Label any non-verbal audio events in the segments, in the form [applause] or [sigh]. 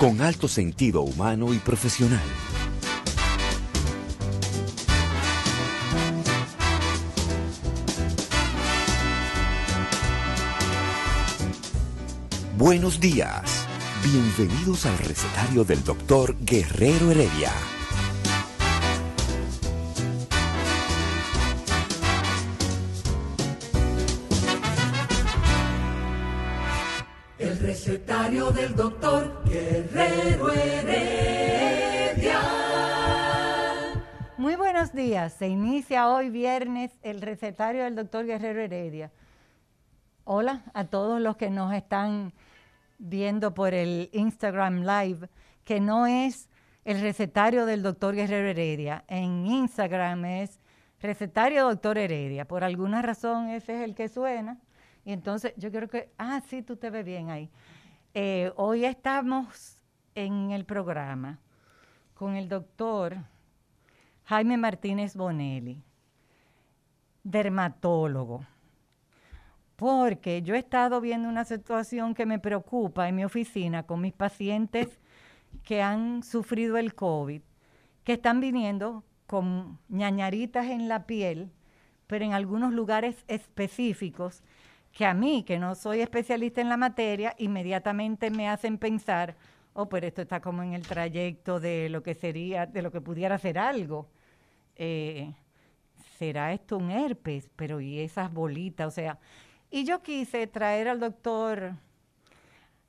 Con alto sentido humano y profesional. Buenos días. Bienvenidos al recetario del doctor Guerrero Heredia. El recetario del doctor Se inicia hoy viernes el recetario del doctor Guerrero Heredia. Hola a todos los que nos están viendo por el Instagram Live, que no es el recetario del doctor Guerrero Heredia. En Instagram es recetario doctor Heredia. Por alguna razón ese es el que suena. Y entonces yo creo que, ah, sí, tú te ves bien ahí. Eh, hoy estamos en el programa con el doctor Jaime Martínez Bonelli, dermatólogo porque yo he estado viendo una situación que me preocupa en mi oficina con mis pacientes que han sufrido el COVID, que están viniendo con ñañaritas en la piel, pero en algunos lugares específicos que a mí, que no soy especialista en la materia, inmediatamente me hacen pensar, oh, pero esto está como en el trayecto de lo que sería, de lo que pudiera ser algo. Eh, ¿Será esto un herpes? Pero y esas bolitas, o sea, y yo quise traer al doctor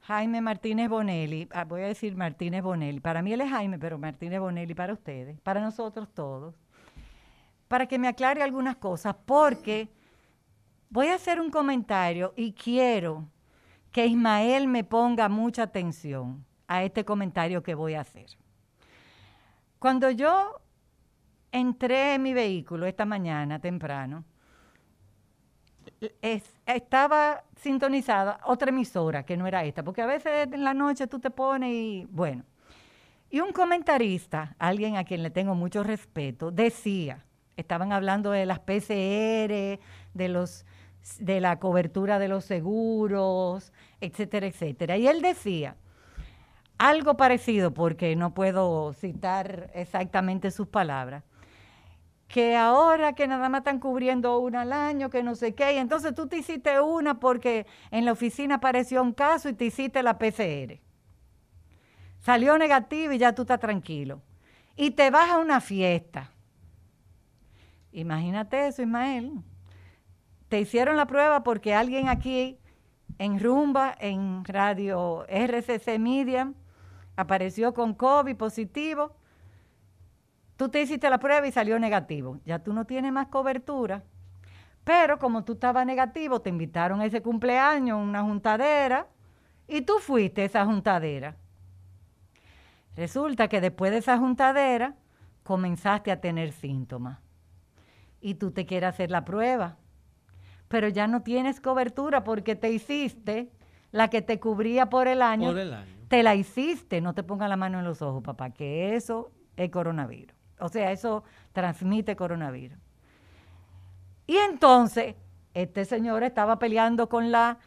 Jaime Martínez Bonelli, ah, voy a decir Martínez Bonelli, para mí él es Jaime, pero Martínez Bonelli para ustedes, para nosotros todos, para que me aclare algunas cosas, porque voy a hacer un comentario y quiero que Ismael me ponga mucha atención a este comentario que voy a hacer. Cuando yo entré en mi vehículo esta mañana temprano, estaba sintonizada otra emisora que no era esta, porque a veces en la noche tú te pones y bueno. Y un comentarista, alguien a quien le tengo mucho respeto, decía, estaban hablando de las PCR, de los de la cobertura de los seguros, etcétera, etcétera. Y él decía algo parecido, porque no puedo citar exactamente sus palabras, que ahora que nada más están cubriendo una al año, que no sé qué, y entonces tú te hiciste una porque en la oficina apareció un caso y te hiciste la PCR. Salió negativo y ya tú estás tranquilo. Y te vas a una fiesta. Imagínate eso, Ismael. Te hicieron la prueba porque alguien aquí en Rumba, en Radio RCC Media, apareció con COVID positivo Tú te hiciste la prueba y salió negativo. Ya tú no tienes más cobertura. Pero como tú estabas negativo, te invitaron a ese cumpleaños, una juntadera, y tú fuiste a esa juntadera. Resulta que después de esa juntadera comenzaste a tener síntomas. Y tú te quieres hacer la prueba. Pero ya no tienes cobertura porque te hiciste la que te cubría por el año. Por el año. Te la hiciste. No te ponga la mano en los ojos, papá, que eso es coronavirus. O sea, eso transmite coronavirus. Y entonces, este señor estaba peleando con la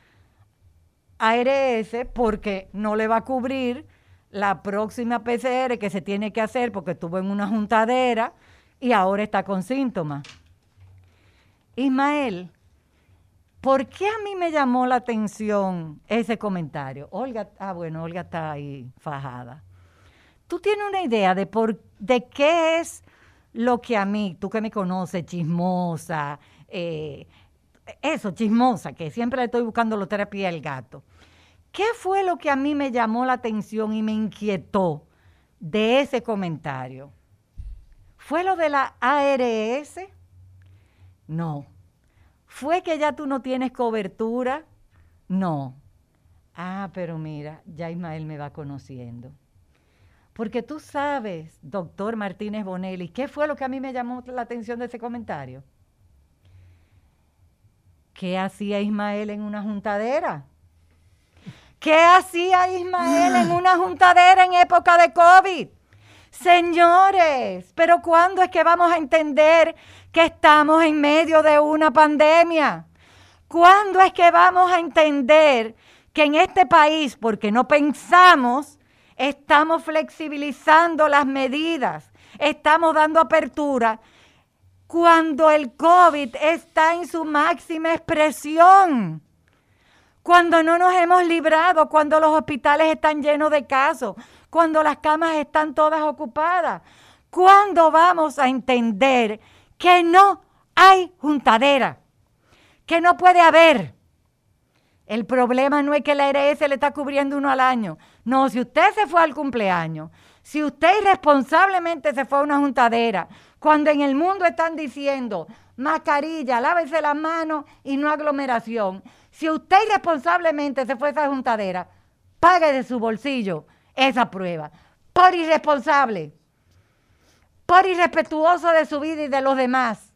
ARS porque no le va a cubrir la próxima PCR que se tiene que hacer porque estuvo en una juntadera y ahora está con síntomas. Ismael, ¿por qué a mí me llamó la atención ese comentario? Olga, ah, bueno, Olga está ahí fajada. ¿Tú tienes una idea de, por, de qué es lo que a mí, tú que me conoces, chismosa, eh, eso, chismosa, que siempre le estoy buscando la terapia al gato? ¿Qué fue lo que a mí me llamó la atención y me inquietó de ese comentario? ¿Fue lo de la ARS? No. ¿Fue que ya tú no tienes cobertura? No. Ah, pero mira, ya Ismael me va conociendo. Porque tú sabes, doctor Martínez Bonelli, ¿qué fue lo que a mí me llamó la atención de ese comentario? ¿Qué hacía Ismael en una juntadera? ¿Qué hacía Ismael en una juntadera en época de COVID? Señores, pero ¿cuándo es que vamos a entender que estamos en medio de una pandemia? ¿Cuándo es que vamos a entender que en este país, porque no pensamos, estamos flexibilizando las medidas, estamos dando apertura cuando el COVID está en su máxima expresión? Cuando no nos hemos librado, cuando los hospitales están llenos de casos, cuando las camas están todas ocupadas. ¿Cuándo vamos a entender que no hay juntadera? Que no puede haber. El problema no es que la ARS le está cubriendo uno al año. No, si usted se fue al cumpleaños, si usted irresponsablemente se fue a una juntadera, cuando en el mundo están diciendo mascarilla, lávese las manos y no aglomeración, si usted irresponsablemente se fue a esa juntadera, pague de su bolsillo esa prueba. Por irresponsable, por irrespetuoso de su vida y de los demás.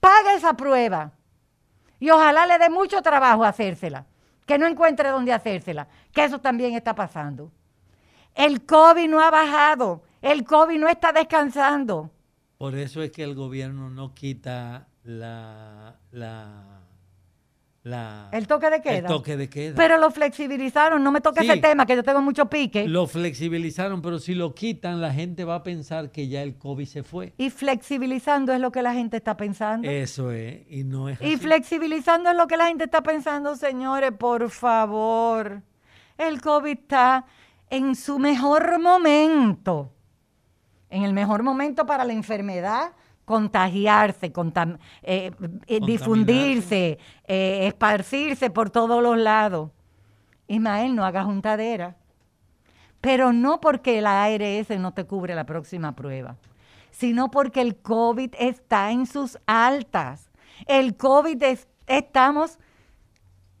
Pague esa prueba. Y ojalá le dé mucho trabajo hacérsela. Que no encuentre dónde hacérsela. Que eso también está pasando. El COVID no ha bajado. El COVID no está descansando. Por eso es que el gobierno no quita la, la el toque de queda. El toque de queda. Pero lo flexibilizaron, no me toque ese tema, que yo tengo mucho pique. Lo flexibilizaron, pero si lo quitan, la gente va a pensar que ya el COVID se fue. Y flexibilizando es lo que la gente está pensando. Eso es, y no es Y flexibilizando es lo que la gente está pensando, señores, por favor. El COVID está en su mejor momento. En el mejor momento para la enfermedad, contagiarse, eh, eh, difundirse, eh, esparcirse por todos los lados. Ismael, no haga juntadera. Pero no porque la ARS no te cubre la próxima prueba, sino porque el COVID está en sus altas. El COVID estamos,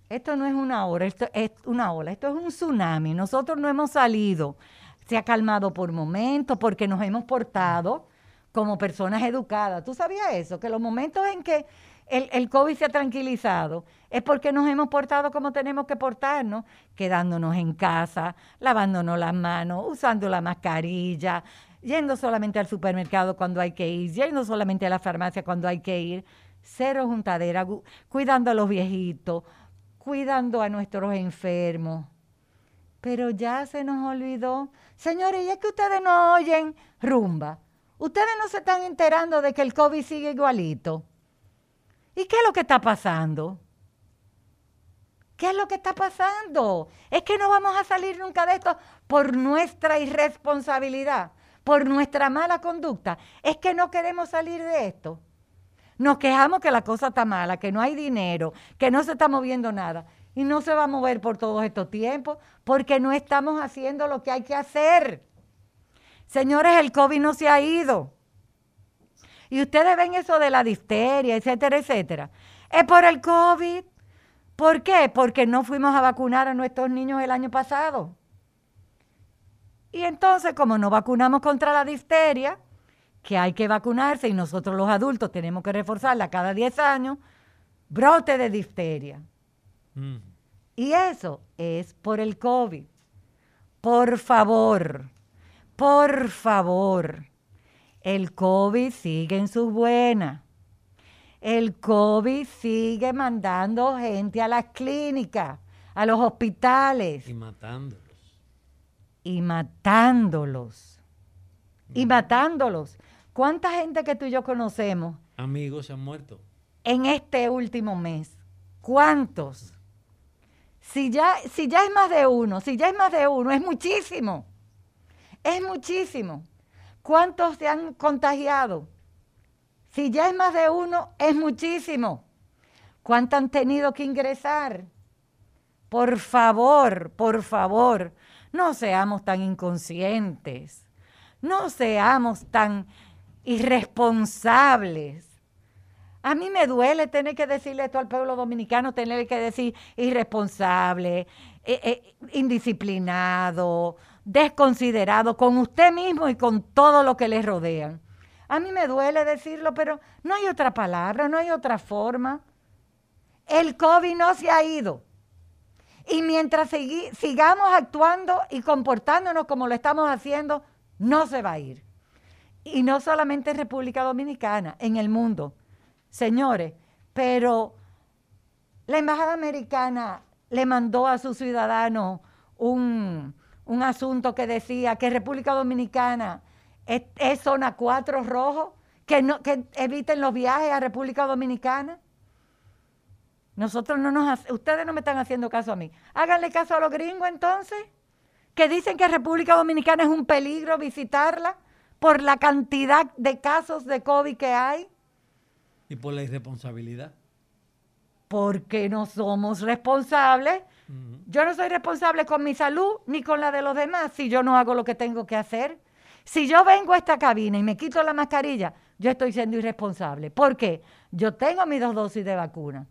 esto no es una hora, esto es una ola, esto es un tsunami. Nosotros no hemos salido, se ha calmado por momentos porque nos hemos portado como personas educadas. ¿Tú sabías eso? Que los momentos en que el, el, COVID se ha tranquilizado es porque nos hemos portado como tenemos que portarnos, quedándonos en casa, lavándonos las manos, usando la mascarilla, yendo solamente al supermercado cuando hay que ir, yendo solamente a la farmacia cuando hay que ir, cero juntadera, cuidando a los viejitos, cuidando a nuestros enfermos. Pero ya se nos olvidó. Señores, y es que ustedes no oyen rumba Ustedes no se están enterando de que el COVID sigue igualito. ¿Y qué es lo que está pasando? ¿Qué es lo que está pasando? Es que no vamos a salir nunca de esto por nuestra irresponsabilidad, por nuestra mala conducta. Es que no queremos salir de esto. Nos quejamos que la cosa está mala, que no hay dinero, que no se está moviendo nada. Y no se va a mover por todos estos tiempos porque no estamos haciendo lo que hay que hacer. Señores, el COVID no se ha ido. Y ustedes ven eso de la difteria, etcétera, etcétera. Es por el COVID. ¿Por qué? Porque no fuimos a vacunar a nuestros niños el año pasado. Y entonces, como no vacunamos contra la difteria, que hay que vacunarse y nosotros los adultos tenemos que reforzarla cada 10 años, brote de difteria. Mm. Y eso es por el COVID. Por favor, por favor, el COVID sigue en su buena. El COVID sigue mandando gente a las clínicas, a los hospitales. Y matándolos. Y matándolos. Y matándolos. ¿Cuánta gente que tú y yo conocemos? Amigos se han muerto. En este último mes. ¿Cuántos? Si ya, si ya es más de uno, si ya es más de uno, es muchísimo. Es muchísimo. ¿Cuántos se han contagiado? Si ya es más de uno, es muchísimo. ¿Cuántos han tenido que ingresar? Por favor, por favor, no seamos tan inconscientes. No seamos tan irresponsables. A mí me duele tener que decirle esto al pueblo dominicano, tener que decir irresponsable, eh, eh, indisciplinado, desconsiderado con usted mismo y con todo lo que le rodean. A mí me duele decirlo, pero no hay otra palabra, no hay otra forma. El COVID no se ha ido. Y mientras sigamos actuando y comportándonos como lo estamos haciendo, no se va a ir. Y no solamente en República Dominicana, en el mundo. Señores, pero la Embajada Americana le mandó a sus ciudadanos un, asunto que decía que República Dominicana es, zona 4 rojo, que, no, que eviten los viajes a República Dominicana. Nosotros no nos, ustedes no me están haciendo caso a mí. Háganle caso a los gringos entonces, que dicen que República Dominicana es un peligro visitarla por la cantidad de casos de COVID que hay. Y por la irresponsabilidad porque no somos responsables. Yo no soy responsable con mi salud ni con la de los demás si yo no hago lo que tengo que hacer. Si yo vengo a esta cabina y me quito la mascarilla, yo estoy siendo irresponsable. ¿Por qué? Yo tengo mis dos dosis de vacuna,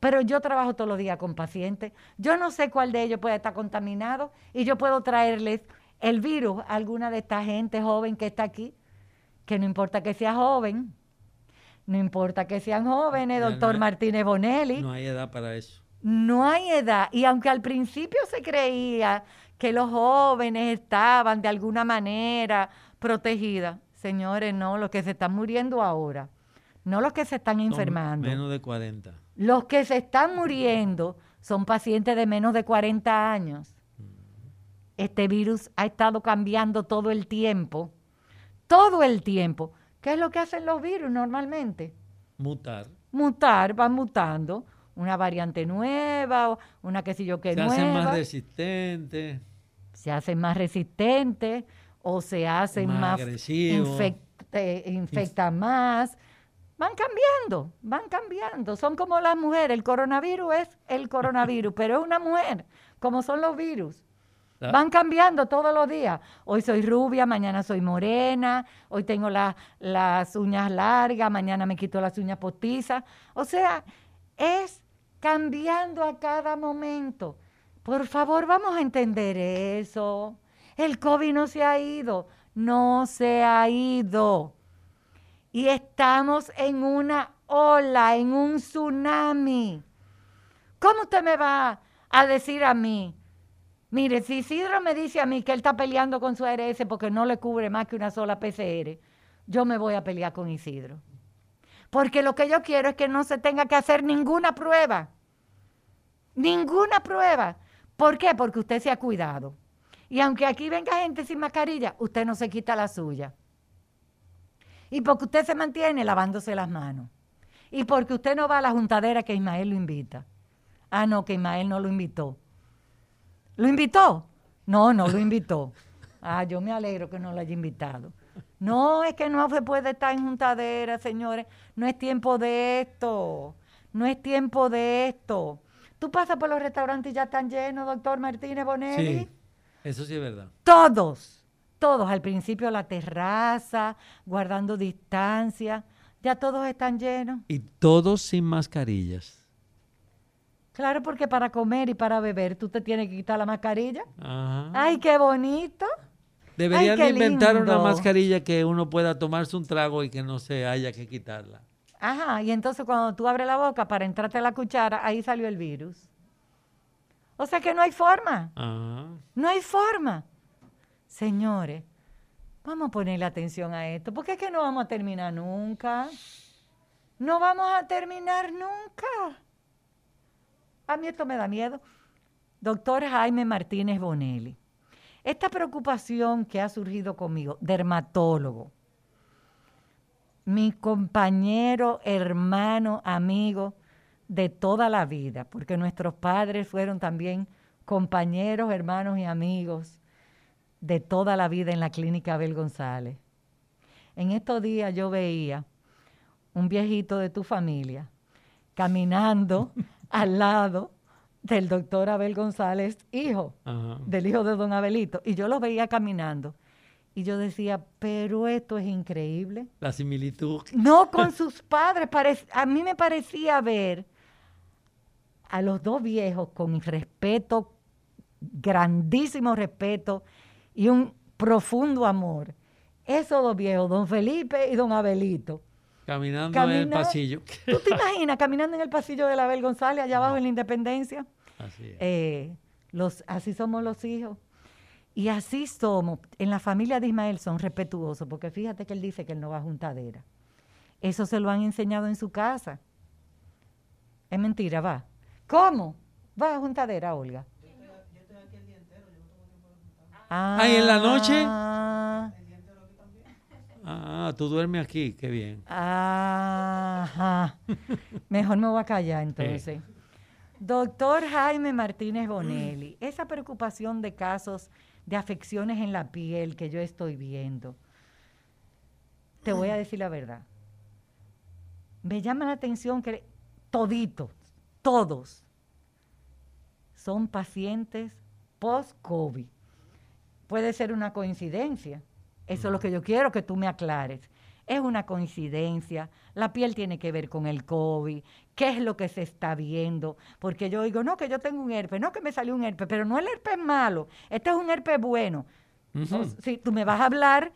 pero yo trabajo todos los días con pacientes. Yo no sé cuál de ellos puede estar contaminado y yo puedo traerles el virus a alguna de esta gente joven que está aquí, que no importa que sea joven, no importa que sean jóvenes, doctor Martínez Bonelli. No hay edad para eso. No hay edad. Y aunque al principio se creía que los jóvenes estaban de alguna manera protegidas, señores, no, los que se están muriendo ahora, no los que se están enfermando. menos de 40. Los que se están muriendo son pacientes de menos de 40 años. Este virus ha estado cambiando todo el tiempo, todo el tiempo. ¿Qué es lo que hacen los virus normalmente? Mutar. Mutar, van mutando. Una variante nueva, una que sé yo que nueva. Se hacen más resistentes. Se hacen más resistentes o se hacen más, agresivos. infectan más. Van cambiando, van cambiando. Son como las mujeres. El coronavirus es el coronavirus, [laughs] pero es una mujer, como son los virus. ¿Ah? Van cambiando todos los días. Hoy soy rubia, mañana soy morena, hoy tengo las uñas largas, mañana me quito las uñas postizas. O sea, es cambiando a cada momento. Por favor, vamos a entender eso. El COVID no se ha ido, no se ha ido. Y estamos en una ola, en un tsunami. ¿Cómo usted me va a decir a mí? Mire, si Isidro me dice a mí que él está peleando con su ARS porque no le cubre más que una sola PCR, yo me voy a pelear con Isidro. Porque lo que yo quiero es que no se tenga que hacer ninguna prueba. Ninguna prueba. ¿Por qué? Porque usted se ha cuidado. Y aunque aquí venga gente sin mascarilla, usted no se quita la suya. Y porque usted se mantiene lavándose las manos. Y porque usted no va a la juntadera que Ismael lo invita. Ah, no, que Ismael no lo invitó. ¿Lo invitó? No, no lo invitó. [laughs] Ah, yo me alegro que no lo haya invitado. No, es que no se puede estar en juntadera, señores. No es tiempo de esto. No es tiempo de esto. Tú pasas por los restaurantes y ya están llenos, doctor Martínez Bonelli. Sí, eso sí es verdad. Todos, todos. Al principio la terraza, guardando distancia. Ya todos están llenos. Y todos sin mascarillas. Claro, porque para comer y para beber tú te tienes que quitar la mascarilla. Ay, qué bonito. Deberían inventar una mascarilla que uno pueda tomarse un trago y que no se haya que quitarla. Ajá, y entonces cuando tú abres la boca para entrarte la cuchara, ahí salió el virus. O sea que no hay forma. No hay forma. Señores, vamos a ponerle atención a esto, porque es que no vamos a terminar nunca. No vamos a terminar nunca. A mí esto me da miedo. Doctor Jaime Martínez Bonelli, esta preocupación que ha surgido conmigo, dermatólogo, mi compañero, hermano, amigo de toda la vida, porque nuestros padres fueron también compañeros, hermanos y amigos de toda la vida en la clínica Abel González. En estos días yo veía un viejito de tu familia caminando [laughs] al lado del doctor Abel González, hijo, del hijo de don Abelito. Y yo lo veía caminando. Y yo decía, pero esto es increíble. La similitud. No, con [laughs] sus padres. a mí me parecía ver a los dos viejos con respeto grandísimo respeto y un profundo amor. Esos dos viejos, don Felipe y don Abelito. Caminando en el pasillo. ¿Tú te [laughs] imaginas caminando en el pasillo de Abel González, allá abajo en la Independencia? Así es. Eh, los, así somos los hijos. Y así somos. En la familia de Ismael son respetuosos, porque fíjate que él dice que él no va a juntadera. Eso se lo han enseñado en su casa. Es mentira, va. ¿Cómo? Va a juntadera, Olga. Yo estoy, aquí el día entero, yo no tengo tiempo de juntar. Ah, ¿Ah, en la noche? Ah, tú duermes aquí, qué bien. Ajá. Mejor me voy a callar entonces. Doctor Jaime Martínez Bonelli, esa preocupación de casos de afecciones en la piel que yo estoy viendo, te voy a decir la verdad. Me llama la atención que toditos, todos, son pacientes post-COVID. Puede ser una coincidencia. Eso es lo que yo quiero que tú me aclares. Es una coincidencia, la piel tiene que ver con el COVID, qué es lo que se está viendo, porque yo digo, no, que yo tengo un herpes, no que me salió un herpes, pero no el herpes malo, este es un herpes bueno. Si tú me vas a hablar,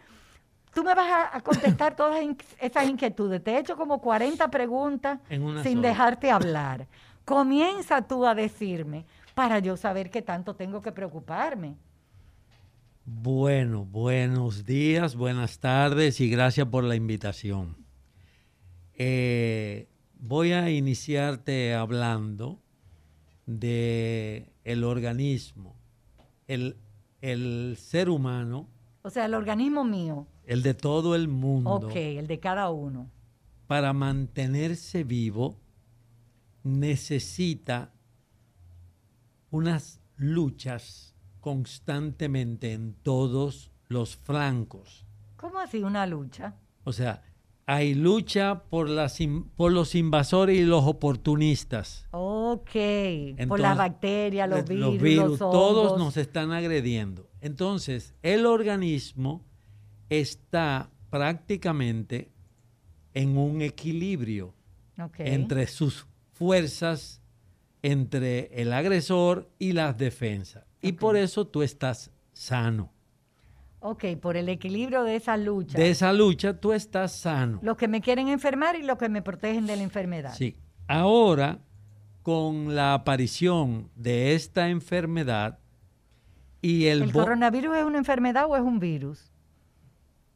tú me vas a, contestar todas esas inquietudes. Te he hecho como 40 preguntas sin dejarte hablar. Comienza tú a decirme para yo saber qué tanto tengo que preocuparme. Bueno, buenos días, buenas tardes y gracias por la invitación. Eh, voy a iniciarte hablando de el organismo, el, el, ser humano. O sea, el organismo mío. El de todo el mundo. Ok, el de cada uno. Para mantenerse vivo necesita unas luchas constantemente en todos los flancos. ¿Cómo así una lucha? O sea, hay lucha por, las, por los invasores y los oportunistas. Ok, por las bacterias, los virus, los virus todos nos están agrediendo. Entonces, el organismo está prácticamente en un equilibrio entre sus fuerzas, entre el agresor y las defensas. Y por eso tú estás sano. Ok, por el equilibrio de esa lucha. De esa lucha tú estás sano. Los que me quieren enfermar y los que me protegen de la enfermedad. Sí. Ahora, con la aparición de esta enfermedad y el... ¿El coronavirus es una enfermedad o es un virus?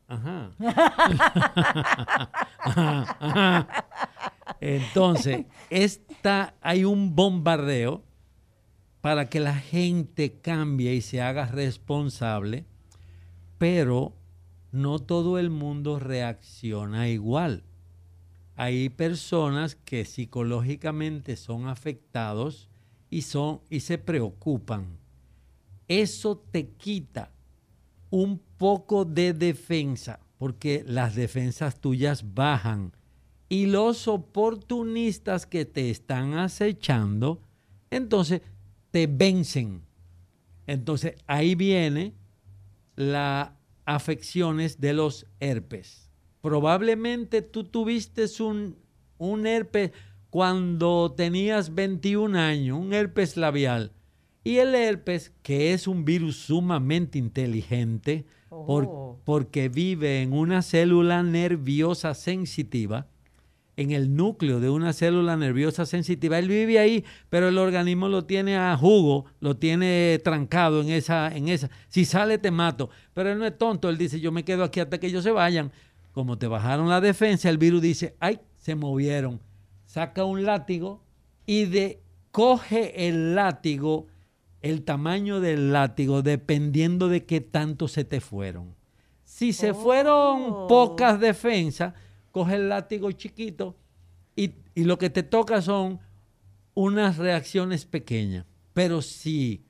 Ajá. [laughs] [laughs] Entonces, esta, hay un bombardeo para que la gente cambie y se haga responsable, pero no todo el mundo reacciona igual. Hay personas que psicológicamente son afectados y, son, y se preocupan. Eso te quita un poco de defensa, porque las defensas tuyas bajan y los oportunistas que te están acechando, entonces te vencen. Entonces ahí viene las afecciones de los herpes. Probablemente tú tuviste un, un herpes cuando tenías 21 años, un herpes labial. Y el herpes, que es un virus sumamente inteligente, oh. porque vive en una célula nerviosa sensitiva, en el núcleo de una célula nerviosa sensitiva. Él vive ahí, pero el organismo lo tiene a jugo, lo tiene trancado en esa, en esa. Si sale te mato. Pero él no es tonto, él dice, yo me quedo aquí hasta que ellos se vayan. Como te bajaron la defensa, el virus dice, ay, se movieron. Saca un látigo y de, coge el látigo, el tamaño del látigo, dependiendo de qué tanto se te fueron. Si se fueron oh. pocas defensas, coge el látigo chiquito y, lo que te toca son unas reacciones pequeñas. Pero si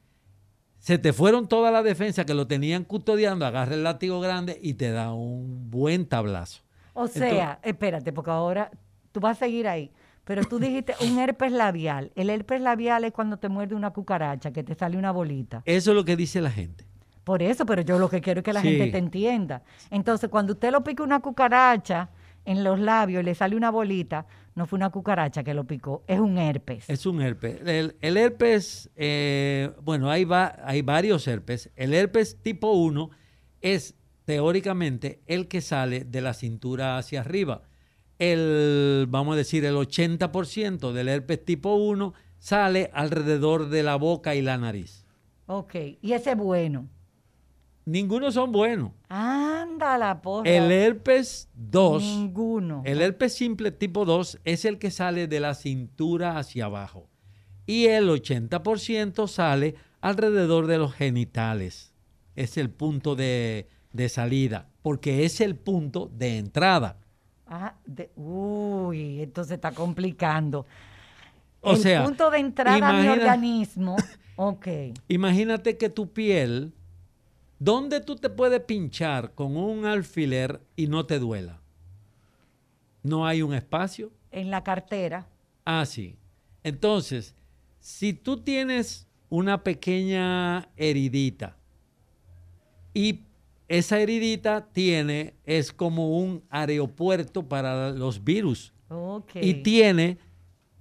se te fueron toda la defensa que lo tenían custodiando, agarra el látigo grande y te da un buen tablazo. O sea, espérate, porque ahora tú vas a seguir ahí. Pero tú dijiste un [laughs] herpes labial. El herpes labial es cuando te muerde una cucaracha, que te sale una bolita. Eso es lo que dice la gente. Por eso, pero yo lo que quiero es que la gente te entienda. Entonces, cuando usted lo pica una cucaracha, en los labios y le sale una bolita, no fue una cucaracha que lo picó, es un herpes. Es un herpes. El, el herpes, eh, bueno, hay, va, hay varios herpes. El herpes tipo 1 es teóricamente el que sale de la cintura hacia arriba. El, vamos a decir, el 80% del herpes tipo 1 sale alrededor de la boca y la nariz. Ok, y ese es bueno. Ninguno son buenos. Anda la porra. El herpes 2, Ninguno. el herpes simple tipo 2 es el que sale de la cintura hacia abajo. Y el 80% sale alrededor de los genitales. Es el punto de, de salida, porque es el punto de entrada. Ah, de- uy, entonces está complicando. O el sea, punto de entrada a mi imagina- organismo. Ok. [laughs] Imagínate que tu piel, ¿dónde tú te puedes pinchar con un alfiler y no te duela? No hay un espacio. En la cartera. Ah, sí. Entonces, si tú tienes una pequeña heridita y esa heridita tiene, es como un aeropuerto para los virus Ok. y tiene,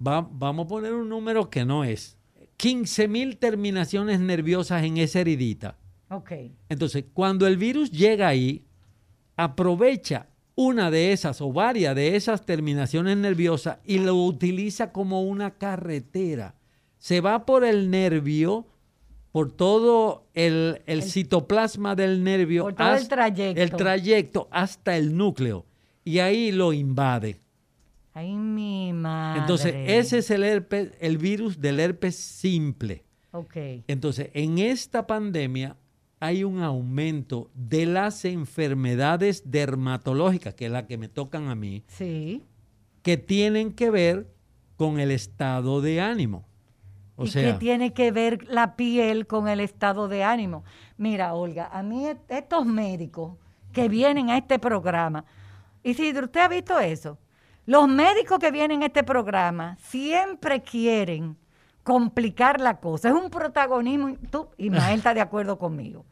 va- vamos a poner un número que no es, 15 mil terminaciones nerviosas en esa heridita. Ok. Entonces, cuando el virus llega ahí, aprovecha una de esas o varias de esas terminaciones nerviosas y lo utiliza como una carretera. Se va por el nervio, por todo el, el citoplasma del nervio, Por todo el trayecto. el trayecto hasta el núcleo y ahí lo invade. Ay, mi madre. Entonces, ese es el herpes, el virus del herpes simple. Ok. Entonces, en esta pandemia hay un aumento de las enfermedades dermatológicas, que es la que me tocan a mí, Sí. que tienen que ver con el estado de ánimo. O ¿Y sea, qué tiene que ver la piel con el estado de ánimo? Mira, Olga, a mí est- estos médicos que vienen a este programa, Isidro, ¿usted ha visto eso? Los médicos que vienen a este programa siempre quieren complicar la cosa. Es un protagonismo, tú, Ismael [laughs] está de acuerdo conmigo.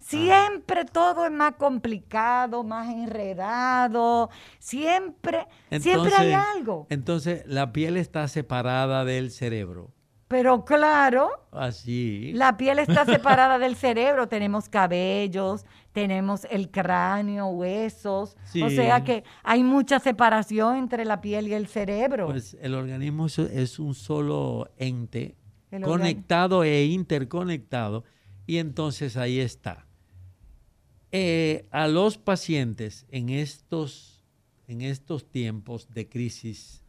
Siempre todo es más complicado, más enredado, siempre, siempre hay algo. Entonces, la piel está separada del cerebro. Pero claro, Así. La piel está separada del cerebro, [laughs] tenemos cabellos, tenemos el cráneo, huesos, o sea que hay mucha separación entre la piel y el cerebro. Pues el organismo es, un solo ente El conectado e interconectado y entonces ahí está. Eh, a los pacientes en estos, en estos tiempos de crisis,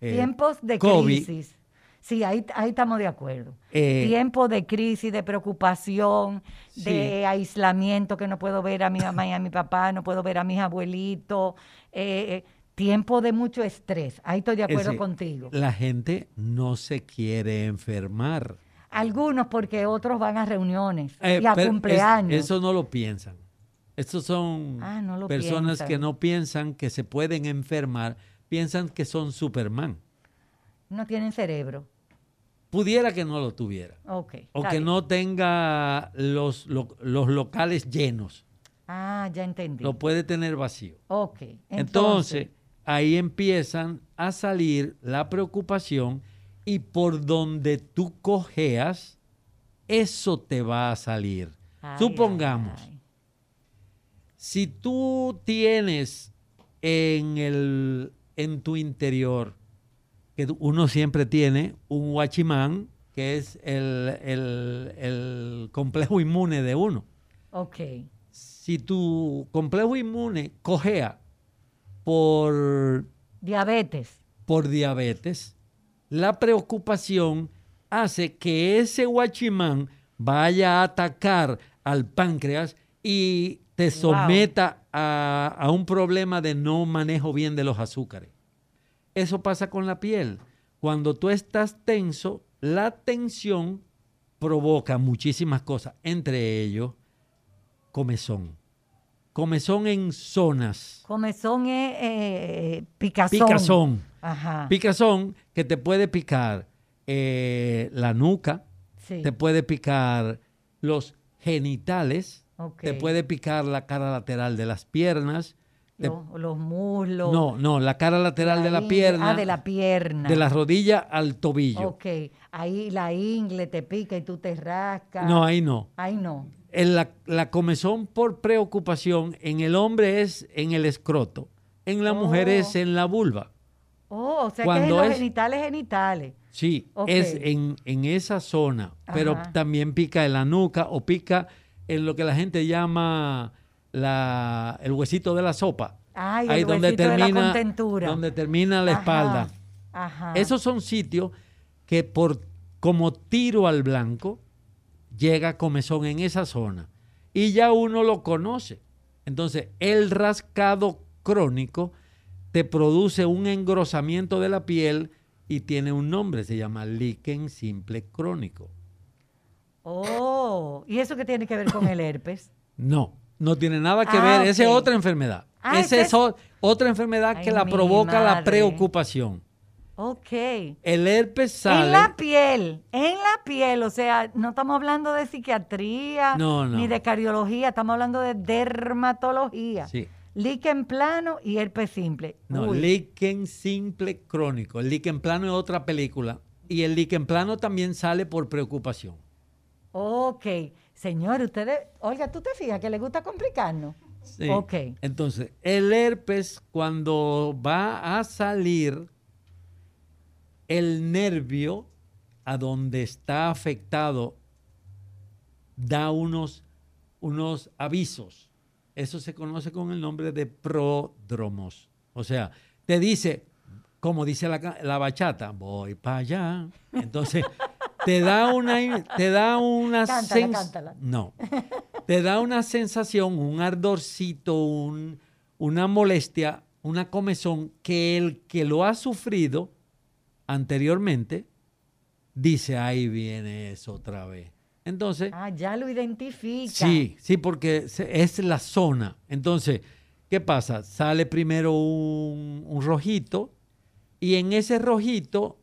eh, Tiempos de COVID, crisis. Sí, ahí, ahí estamos de acuerdo. Eh, Tiempos de crisis, de preocupación, Sí. de aislamiento, que no puedo ver a mi mamá y a mi papá, no puedo ver a mis abuelitos. eh, eh, tiempo de mucho estrés. Ahí estoy de acuerdo ese- contigo. La gente no se quiere enfermar. Algunos porque otros van a reuniones Eh, y a es- cumpleaños. eso no lo piensan. Estos son Ah, no personas que no piensan que se pueden enfermar, piensan que son Superman. No tienen cerebro. Pudiera que no lo tuviera. O que bien. no tenga los, lo- los locales llenos. Ah, ya entendí. Lo puede tener vacío. ok. Entonces, Entonces, ahí empiezan a salir la preocupación y por donde tú cojeas, eso te va a salir. ay, Supongamos, ay, ay. si tú tienes en, el, en tu interior, que uno siempre tiene un guachimán, que es el, el- el complejo inmune de uno. Ok. Si tu complejo inmune cojea por, Diabetes. por diabetes, la preocupación hace que ese guachimán vaya a atacar al páncreas y te Wow. someta a, a un problema de no manejo bien de los azúcares. Eso pasa con la piel. Cuando tú estás tenso, la tensión provoca muchísimas cosas, entre ellos comezón. Comezón en zonas. Comezón es eh, picazón. Picazón. Ajá. Picazón que te puede picar eh, la nuca, sí. te puede picar los genitales, te puede picar la cara lateral de las piernas, Los, los muslos. No, no, la cara lateral de la pierna. Ah, de la pierna. de la rodilla al tobillo. Ok, ahí la ingle te pica y tú te rascas. No, ahí no. Ahí no. En la, la comezón por preocupación en el hombre es en el escroto, en la mujer Oh. es en la vulva. Oh, o sea que es en los es- genitales genitales. Sí, es en, en esa zona, pero también pica en la nuca o pica en lo que la gente llama la, el huesito de la sopa. Ay, ahí el donde de la termina, contentura. donde termina la Ajá, espalda. Ajá. Esos son sitios que por como tiro al blanco llega comezón en esa zona y ya uno lo conoce. Entonces, el rascado crónico te produce un engrosamiento de la piel y tiene un nombre, se llama líquen simple crónico. Oh, ¿y eso qué tiene que ver con el herpes? No, no tiene nada que Ah, ver, esa es otra enfermedad. Ah, esa ese es otra enfermedad que la provoca la preocupación. Ok. El herpes sale. En la piel, en la piel, o sea, no estamos hablando de psiquiatría No, no. ni de cardiología, estamos hablando de dermatología. Sí. Líquen plano y herpes simple. No, Uy, líquen simple crónico. El líquen plano es otra película. Y el líquen plano también sale por preocupación. Ok. Señor, ustedes, Olga, ¿tú te fijas que le gusta complicarnos? Sí. Ok. Entonces, el herpes, cuando va a salir, el nervio a donde está afectado da unos, unos avisos. Eso se conoce con el nombre de pródromos. O sea, te dice, como dice la, la bachata, voy para allá. Entonces, [laughs] te da una, te da una Cántala. No. Te da una sensación, un ardorcito, un- una molestia, una comezón que el que lo ha sufrido anteriormente dice, ahí viene eso otra vez. Entonces, Ah, ya lo identifica. Sí, sí, porque es la zona. Entonces, ¿qué pasa? Sale primero un, un rojito y en ese rojito,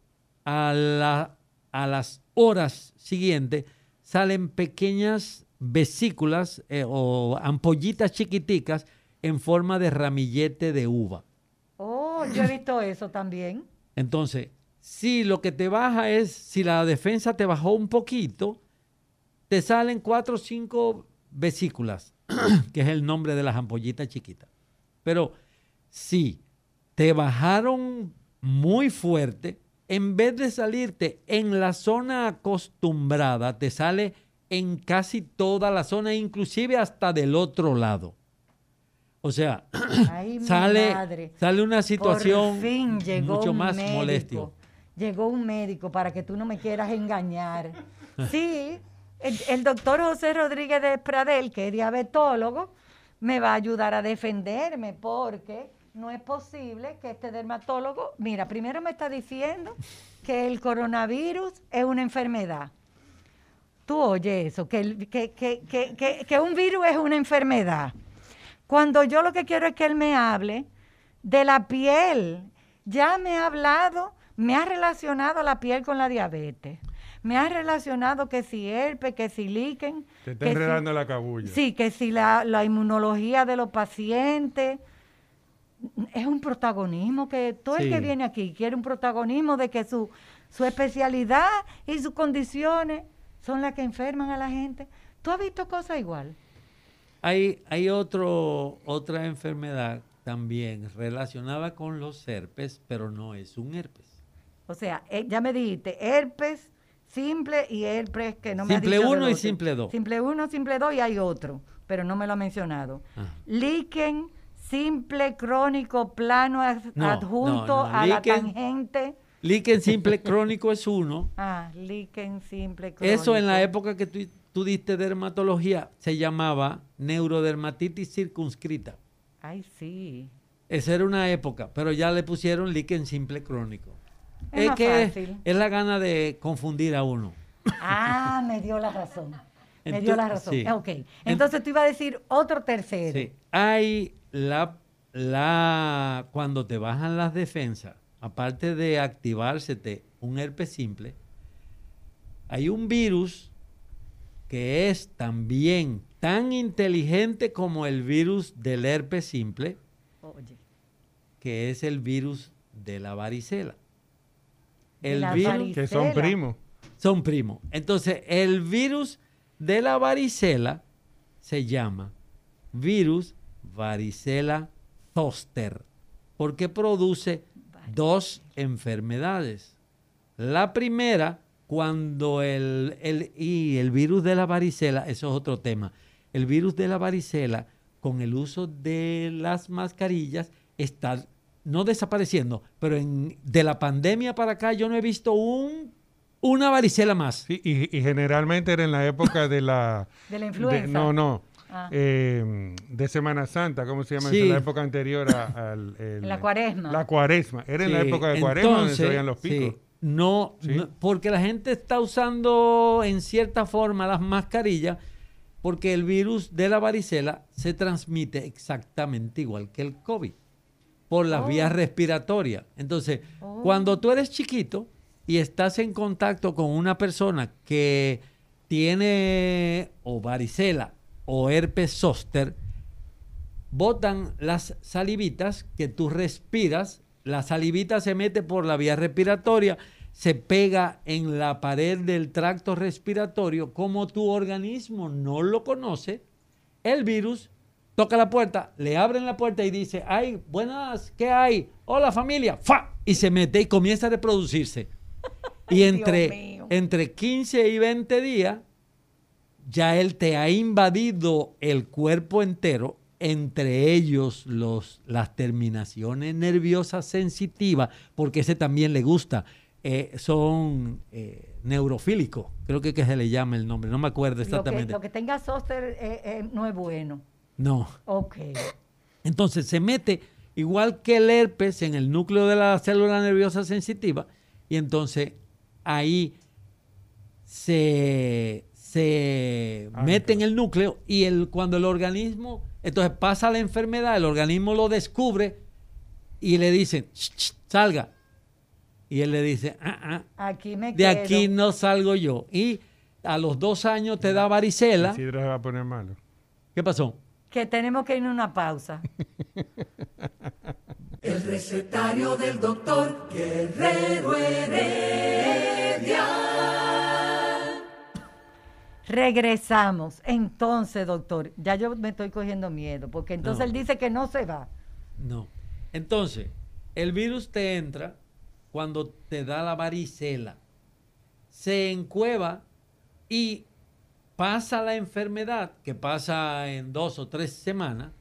a, la- a las horas siguientes, salen pequeñas vesículas eh, o ampollitas chiquiticas en forma de ramillete de uva. Oh, yo he visto eso también. Entonces, si lo que te baja es, si la defensa te bajó un poquito, te salen cuatro o cinco vesículas, [clears throat] que es el nombre de las ampollitas chiquitas. Pero si te bajaron muy fuerte, en vez de salirte en la zona acostumbrada, te sale en casi toda la zona, inclusive hasta del otro lado. O sea, [coughs] Ay, sale, madre. sale una situación Por fin llegó mucho un más médico. molestia. Llegó un médico para que tú no me quieras engañar. [laughs] Sí, el, el doctor José Rodríguez de Pradel, que es diabetólogo, me va a ayudar a defenderme porque no es posible que este dermatólogo, mira, primero me está diciendo que el coronavirus es una enfermedad. Tú oyes eso, que, el- que, que, que, que, que un virus es una enfermedad. Cuando yo lo que quiero es que él me hable de la piel. Ya me ha hablado, me ha relacionado la piel con la diabetes. Me ha relacionado que si herpes, que si líquen. Te está si- enredando la cabulla. Sí, que si la, la inmunología de los pacientes. Es un protagonismo que todo el que viene aquí quiere un protagonismo de que su, su especialidad y sus condiciones son las que enferman a la gente. ¿Tú has visto cosas igual? Hay, hay otro, otra enfermedad también relacionada con los herpes, pero no es un herpes. O sea, eh, ya me dijiste, herpes simple y herpes que no me Simple dicho del uno y otro. simple dos. Simple uno, simple dos y hay otro, pero no me lo ha mencionado. Ah. Líquen simple crónico plano ad- No, adjunto no, a la tangente. Líquen simple [laughs] crónico es uno. Ah, líquen simple crónico. Eso en la época que tú, tú diste dermatología se llamaba neurodermatitis circunscrita. Ay, sí. Esa era una época, pero ya le pusieron líquen simple crónico. Es que es la gana de confundir a uno. Ah, me dio la razón. Me dio la Entonces, razón. sí. Ok. Entonces tú ibas a decir otro tercero. Sí. Hay la, la, cuando te bajan las defensas, aparte de activársete un herpes simple, hay un virus que es también tan inteligente como el virus del herpes simple que es el virus de la varicela. El la virus varicela. Que son primos. son primos. Entonces, el virus de la varicela se llama virus varicela zoster, porque produce dos enfermedades. La primera, cuando el, el- y el virus de la varicela, eso es otro tema. El virus de la varicela, con el uso de las mascarillas, está no desapareciendo, pero en- de la pandemia para acá yo no he visto un, una varicela más. Sí, y, y generalmente era en la época de la... [laughs] De la influenza. no, no. Ah. eh, de Semana Santa, ¿cómo se llama? Sí. eso? La época anterior a- al... [laughs] el- La cuaresma. La cuaresma. Era en la época de cuaresma donde se entonces, veían los picos. sí, no, Sí. no, porque la gente está usando en cierta forma las mascarillas porque el virus de la varicela se transmite exactamente igual que el COVID por las Oh. vías respiratorias. Entonces, Oh. cuando tú eres chiquito y estás en contacto con una persona que tiene o varicela o herpes zóster, botan las salivitas que tú respiras, la salivita se mete por la vía respiratoria, se pega en la pared del tracto respiratorio, como tu organismo no lo conoce, el virus toca la puerta, le abren la puerta y dice, ay, buenas, ¿qué hay? Hola familia, ¡fa! Y se mete y comienza a reproducirse. Y entre, entre 15 y 20 días, ya él te ha invadido el cuerpo entero, entre ellos los, las terminaciones nerviosas sensitivas, porque ese también le gusta. eh, son eh, neurofílicos, creo que, que se le llama el nombre, no me acuerdo Lo que, exactamente. lo que tenga zóster eh, eh, no es bueno. No. Ok. Entonces se mete igual que el herpes en el núcleo de la célula nerviosa sensitiva y entonces ahí se, se Ah, mete en el núcleo y el, cuando el organismo, entonces pasa la enfermedad, el organismo lo descubre y le dicen, "Ch, ch, salga. Y él le dice, "Ah, ah, Aquí me de quedo. aquí no salgo yo. Y a los dos años te da varicela. Isidro se va a poner malo. ¿Qué pasó? Que tenemos que ir a una pausa. [laughs] El recetario del doctor Guerrero Heredia. Regresamos. Entonces, doctor, ya yo me estoy cogiendo miedo, porque entonces No. él dice que no se va. No. Entonces, el virus te entra cuando te da la varicela. Se encueva y pasa la enfermedad, que pasa en dos o tres semanas,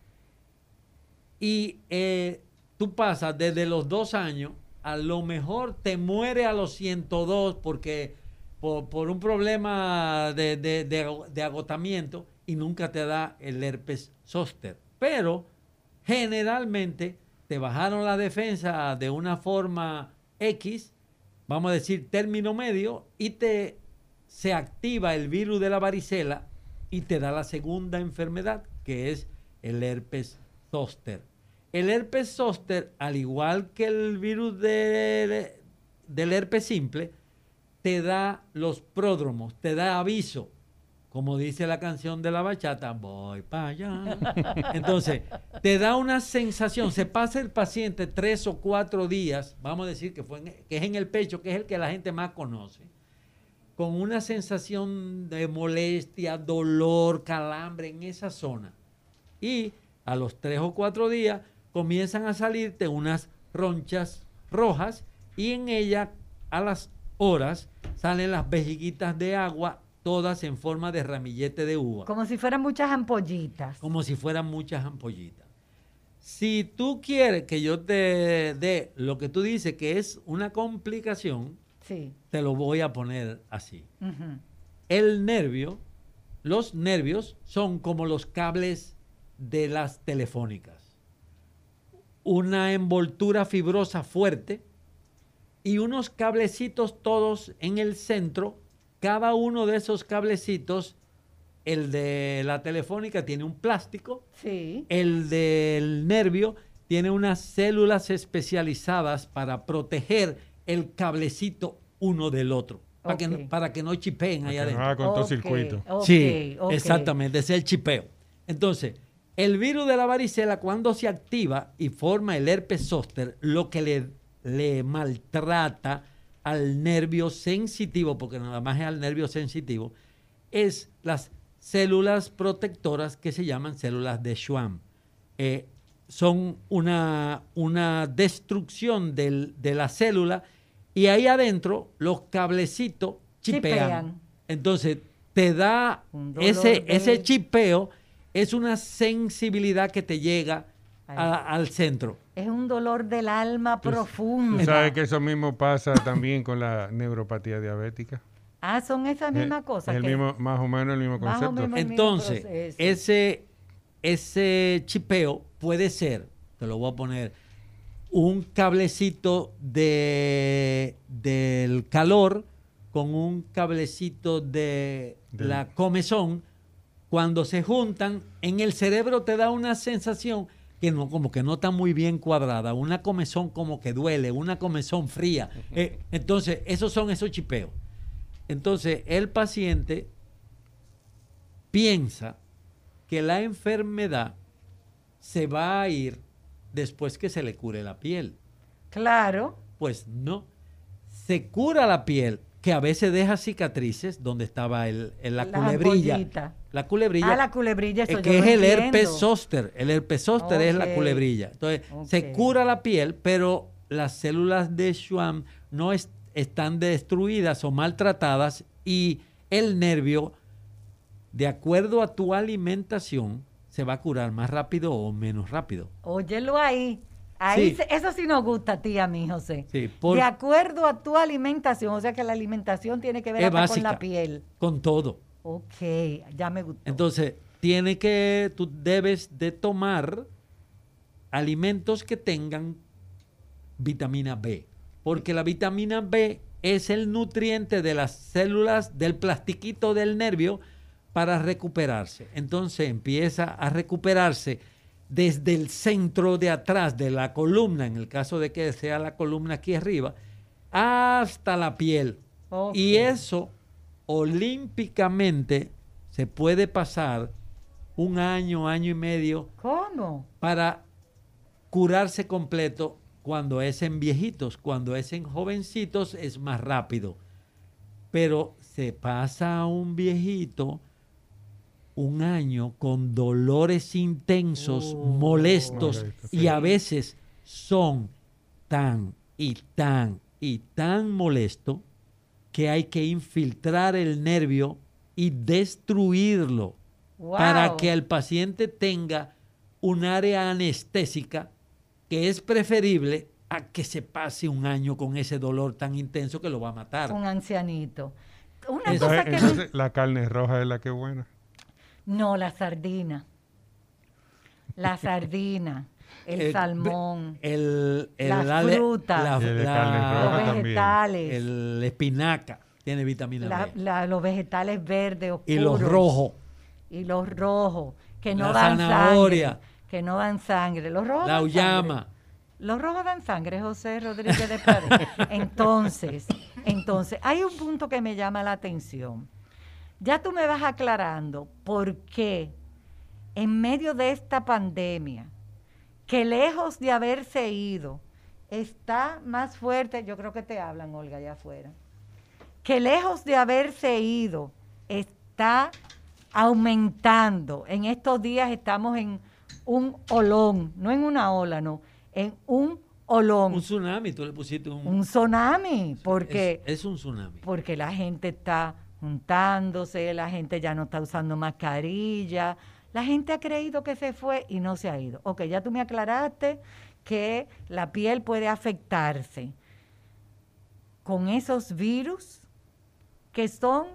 y eh, tú pasas desde los dos años, a lo mejor te muere a los 102 porque por, un problema de agotamiento y nunca te da el herpes zóster. Pero generalmente te bajaron la defensa de una forma X, vamos a decir término medio, y te se activa el virus de la varicela y te da la segunda enfermedad, que es el herpes zóster. El herpes zóster, al igual que el virus de- del herpes simple, te da los pródromos, te da aviso. Como dice la canción de la bachata, voy para allá. [laughs] Entonces, te da una sensación, se pasa el paciente tres o cuatro días, vamos a decir que, fue en- que es en el pecho, que es el que la gente más conoce, con una sensación de molestia, dolor, calambre en esa zona. Y a los tres o cuatro días comienzan a salirte unas ronchas rojas y en ella a las horas salen las vejiguitas de agua, todas en forma de ramillete de uva Como si fueran muchas ampollitas. como si fueran muchas ampollitas. Si tú quieres que yo te dé lo que tú dices que es una complicación, Sí. te lo voy a poner así. El nervio, los nervios son como los cables de las telefónicas. Una envoltura fibrosa fuerte y unos cablecitos todos en el centro. Cada uno de esos cablecitos, el de la telefónica tiene un plástico, Sí. el del nervio tiene unas células especializadas para proteger el cablecito uno del otro, para, que, para que no chipeen que adentro. no haga Ok, cortocircuito. ok, sí, exactamente, ese es el chipeo. Entonces, El virus de la varicela, cuando se activa y forma el herpes zóster, lo que le, le maltrata al nervio sensitivo, porque nada más es al nervio sensitivo, es las células protectoras que se llaman células de Schwann. Eh, son una, una destrucción del- de la célula y ahí adentro los cablecitos chipean. Chipean. Entonces te da ese, de- ese chipeo, es una sensibilidad que te llega a- al centro. Es un dolor del alma Tú profundo. sabes que eso mismo pasa también con la neuropatía diabética. Ah, son esas mismas cosas. el mismo, más o menos el mismo concepto. menos. el mismo Entonces, ese, ese chipeo puede ser, te lo voy a poner, un cablecito de, del calor con un cablecito de la comezón. Cuando se juntan, en el cerebro te da una sensación que no, como que no está muy bien cuadrada, una comezón como que duele, una comezón fría. Eh, entonces, esos son esos chipeos. Entonces, el paciente piensa que la enfermedad se va a ir después que se le cure la piel. Claro. Pues no. Se cura la piel, que a veces deja cicatrices donde estaba el, el- la culebrilla. La culebrilla. Ah, la culebrilla, eso eh, yo que lo es el herpes zóster. El herpes zóster es la culebrilla. Entonces, se cura la piel, pero las células de Schwann no es- están destruidas o maltratadas y el nervio, de acuerdo a tu alimentación, se va a curar más rápido o menos rápido. Óyelo ahí. Ahí Sí. se- eso sí nos gusta a ti, a mí, José. Sí, por- De acuerdo a tu alimentación, o sea que la alimentación tiene que ver con la piel. Con todo. Ok, ya me gustó. Entonces, tiene que, tú debes de tomar alimentos que tengan vitamina B, porque la vitamina B es el nutriente de las células del plastiquito del nervio para recuperarse. Entonces empieza a recuperarse desde el centro de atrás de la columna, en el caso de que sea la columna aquí arriba, hasta la piel. Y eso olímpicamente se puede pasar un año, año y medio ¿Cómo? para curarse completo cuando es en viejitos, cuando es en jovencitos es más rápido. Pero se pasa a un viejito un año con dolores intensos, Oh. molestos Molesto, y sí. a veces son tan y tan y tan molestos que hay que infiltrar el nervio y destruirlo para que el paciente tenga un área anestésica que es preferible a que se pase un año con ese dolor tan intenso que lo va a matar. Un ancianito. Una cosa que entonces, la carne roja es la que es buena. No, la sardina. La [laughs] sardina, el Eh, salmón, El, el Las frutas. la- carne los vegetales, el espinaca tiene vitamina la- B. la- los vegetales verdes oscuros. y los rojos, Y los rojos, que no La dan zanahoria. sangre. Que no dan sangre. Los rojos la dan uyama. sangre. Los rojos dan sangre, José Rodríguez de Pared. [laughs] Entonces, entonces, hay un punto que me llama la atención. Ya tú me vas aclarando por qué en medio de esta pandemia, que lejos de haberse ido, está más fuerte, yo creo que te hablan, Olga, allá afuera, que lejos de haberse ido, está aumentando. En estos días estamos en un olón, no en una ola, no, en un olón, Un tsunami, tú le pusiste un... un tsunami, porque es, es un tsunami. porque la gente está juntándose, la gente ya no está usando mascarilla, la gente ha creído que se fue y no se ha ido. Ok, ya tú me aclaraste que la piel puede afectarse con esos virus, que son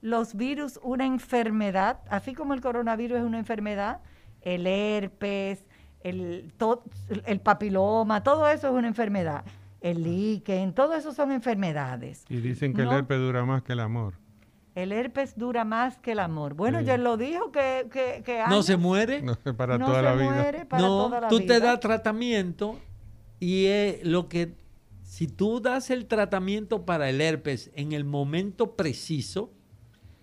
los virus una enfermedad, así como el coronavirus es una enfermedad, el herpes, el, to- el papiloma, todo eso es una enfermedad. El líquen, todo eso son enfermedades. Y dicen que No. el herpes dura más que el amor. El herpes dura más que el amor. Bueno, Sí. ya lo dijo que, que, que No se muere. No [laughs] para no toda se la vida. muere para no, toda la tú vida. te das tratamiento y eh, lo que si tú das el tratamiento para el herpes en el momento preciso,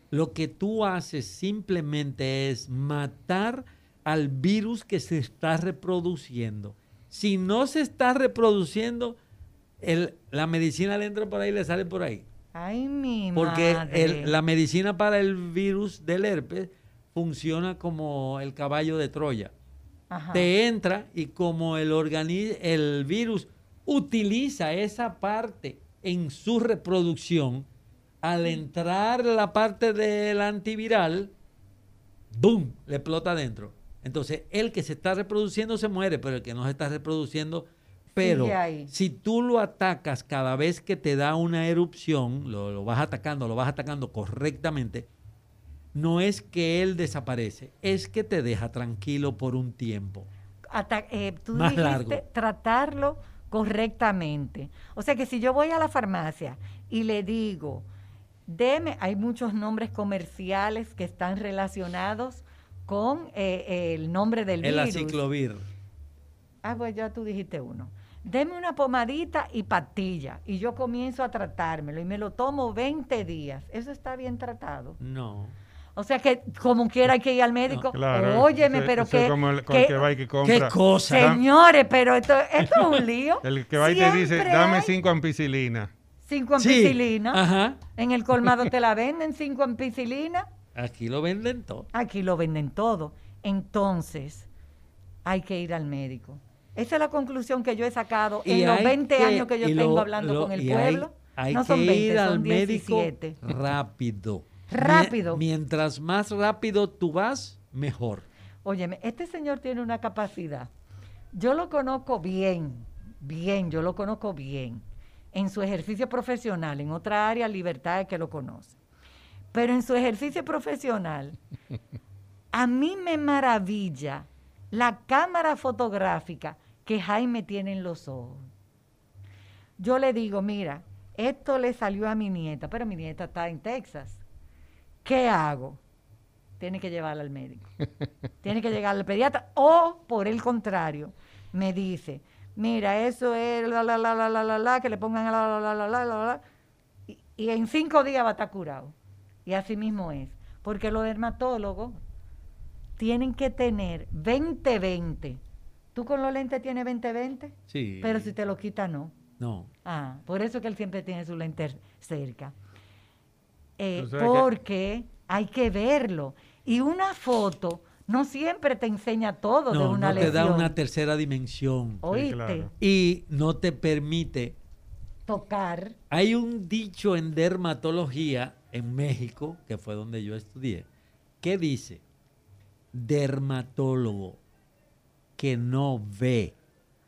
lo que tú haces simplemente es matar al virus que se está reproduciendo. Si no se está reproduciendo, el- la medicina le entra por ahí y le sale por ahí. Ay, mi Porque madre. el- la medicina para el virus del herpes funciona como el caballo de Troya. Ajá. Te entra y como el, organi- el virus utiliza esa parte en su reproducción, al entrar la parte del antiviral, ¡boom! Le explota adentro. Entonces, el que se está reproduciendo se muere, pero el que no se está reproduciendo, pero si tú lo atacas cada vez que te da una erupción, lo, lo vas atacando, lo vas atacando correctamente, no es que él desaparece, es que te deja tranquilo por un tiempo. Ata- eh, tú Más dijiste largo. tratarlo correctamente. O sea que si yo voy a la farmacia y le digo, deme, hay muchos nombres comerciales que están relacionados con eh, el nombre del El virus. aciclovir. Ah, pues ya tú dijiste uno. Deme una pomadita y pastilla y yo comienzo a tratármelo y me lo tomo 20 días. Eso está bien tratado. No. O sea que como quiera hay que ir al médico. Claro. Óyeme, pero es que, como el, que- el que va y que compra. ¿Qué cosa? señores, pero esto, esto es un lío. [laughs] El que va y te dice, dame hay cinco ampicilina. cinco Sí, ampicilina. Ajá. En el colmado te la venden cinco ampicilina. Aquí lo venden todo. Aquí lo venden todo. Entonces, hay que ir al médico. Esa es la conclusión que yo he sacado Y en los hay 20 que- años que yo tengo lo- hablando lo- con el hay- pueblo. Hay, no que son 20, ir al son médico 17. rápido. Rápido. Mie- Mientras más rápido tú vas, mejor. Óyeme, este señor tiene una capacidad. Yo lo conozco bien, bien, yo lo conozco bien. En su ejercicio profesional, en otra área, libertad es que lo conoce. Pero en su ejercicio profesional, [laughs] a mí me maravilla la cámara fotográfica que Jaime tiene en los ojos. Yo le digo, mira, esto le salió a mi nieta, pero mi nieta está en Texas. ¿Qué hago? Tiene que llevarla al médico. Tiene que llegar al pediatra. O, por el contrario, me dice, mira, eso es la, la, la, la, la, la, la, que le pongan la, la, la, la, la, la, la, y, y en cinco días va a estar curado. Y así mismo es. Porque los dermatólogos tienen que tener 20-20. ¿Tú con los lentes tienes 20-20? Sí. Pero si te lo quita, no. No. Ah, por eso que él siempre tiene su lente cerca. Eh, que- porque hay que verlo. Y una foto no siempre te enseña todo de una no te da una tercera dimensión. Oíste, claro. Y no te permite. tocar. Hay un dicho en dermatología en México, que fue donde yo estudié, que dice, dermatólogo que no ve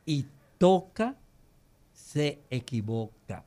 y toca, se equivoca.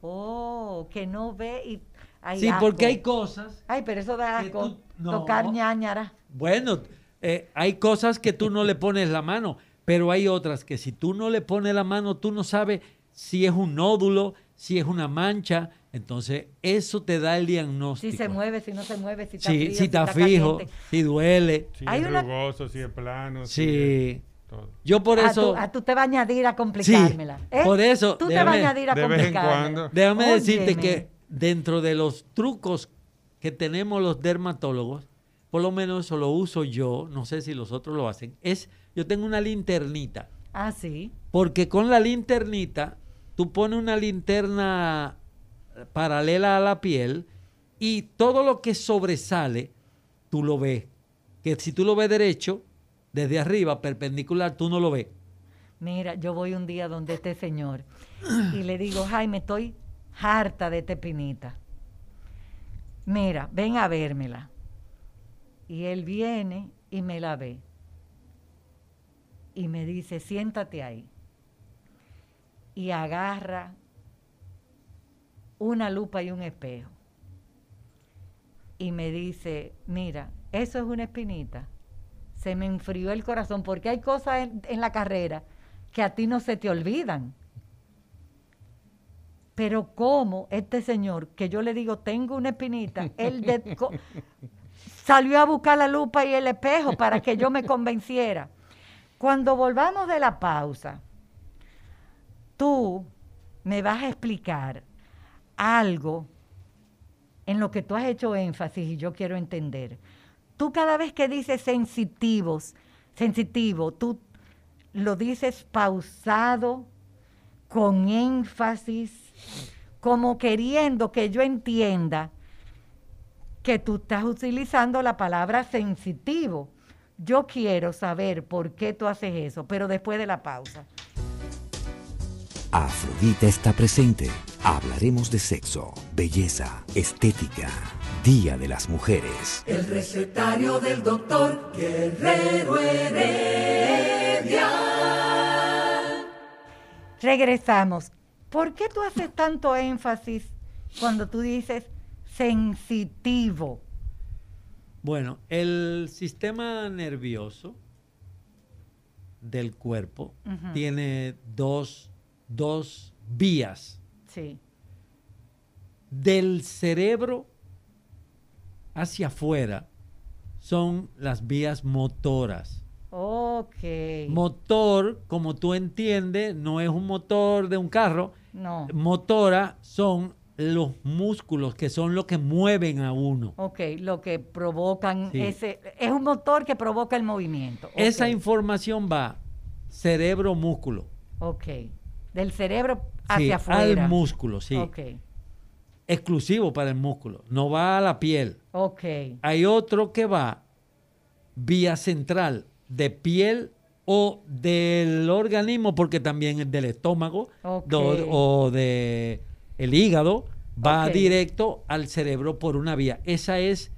Oh, que no ve y. ay, sí, porque hay cosas Ay, pero eso da asco. tú- no. Tocar ñañara. Bueno, eh, hay cosas que tú no le pones la mano, pero hay otras que si tú no le pones la mano, tú no sabes si es un nódulo, si es una mancha. Entonces, eso te da el diagnóstico. Si se mueve, si no se mueve, si está Sí, frío, si está fijo, caliente. si duele. Si Hay es una- rugoso, si es plano. si Sí. es todo. Yo por eso, tú, tú te vas a añadir a complicármela. ¿eh? por eso, Tú te vas a añadir a de vez en complicármela. déjame decirte que dentro de los trucos que tenemos los dermatólogos, por lo menos eso lo uso yo, no sé si los otros lo hacen, es, yo tengo una linternita. Ah, sí. Porque con la linternita, tú pones una linterna paralela a la piel y todo lo que sobresale, tú lo ves. Que si tú lo ves derecho, desde arriba, perpendicular, tú no lo ves. Mira, yo voy un día donde este señor y le digo, Jaime, estoy harta de este pinita. Mira, ven a vérmela. Y él viene y me la ve. Y me dice, siéntate ahí. Y agarra una lupa y un espejo. Y me dice, mira, eso es una espinita. Se me enfrió el corazón porque hay cosas en, en la carrera que a ti no se te olvidan. Pero como este señor, que yo le digo, tengo una espinita, él de- [laughs] salió a buscar la lupa y el espejo para que yo me convenciera. Cuando volvamos de la pausa, tú me vas a explicar algo en lo que tú has hecho énfasis y yo quiero entender. Tú cada vez que dices sensitivos, sensitivo, tú lo dices pausado, con énfasis, como queriendo que yo entienda que tú estás utilizando la palabra sensitivo. Yo quiero saber por qué tú haces eso, pero después de la pausa. Afrodita está presente. Hablaremos de sexo, belleza, estética, Día de las Mujeres. El recetario del doctor Guerrero Heredia. Regresamos. ¿Por qué tú haces tanto énfasis cuando tú dices sensitivo? Bueno, el sistema nervioso del cuerpo tiene dos, dos vías. Sí. Del cerebro hacia afuera son las vías motoras. Ok. Motor, como tú entiendes, no es un motor de un carro. no. Motora son los músculos que son los que mueven a uno. Ok, lo que provocan Sí. ese... Es un motor que provoca el movimiento. Esa información va cerebro-músculo. Ok. Del cerebro Sí, hacia afuera. al músculo, sí. Ok. Exclusivo para el músculo. No va a la piel. Ok. Hay otro que va vía central de piel o del organismo, porque también es del estómago do- o de el hígado, va directo al cerebro por una vía. Esa es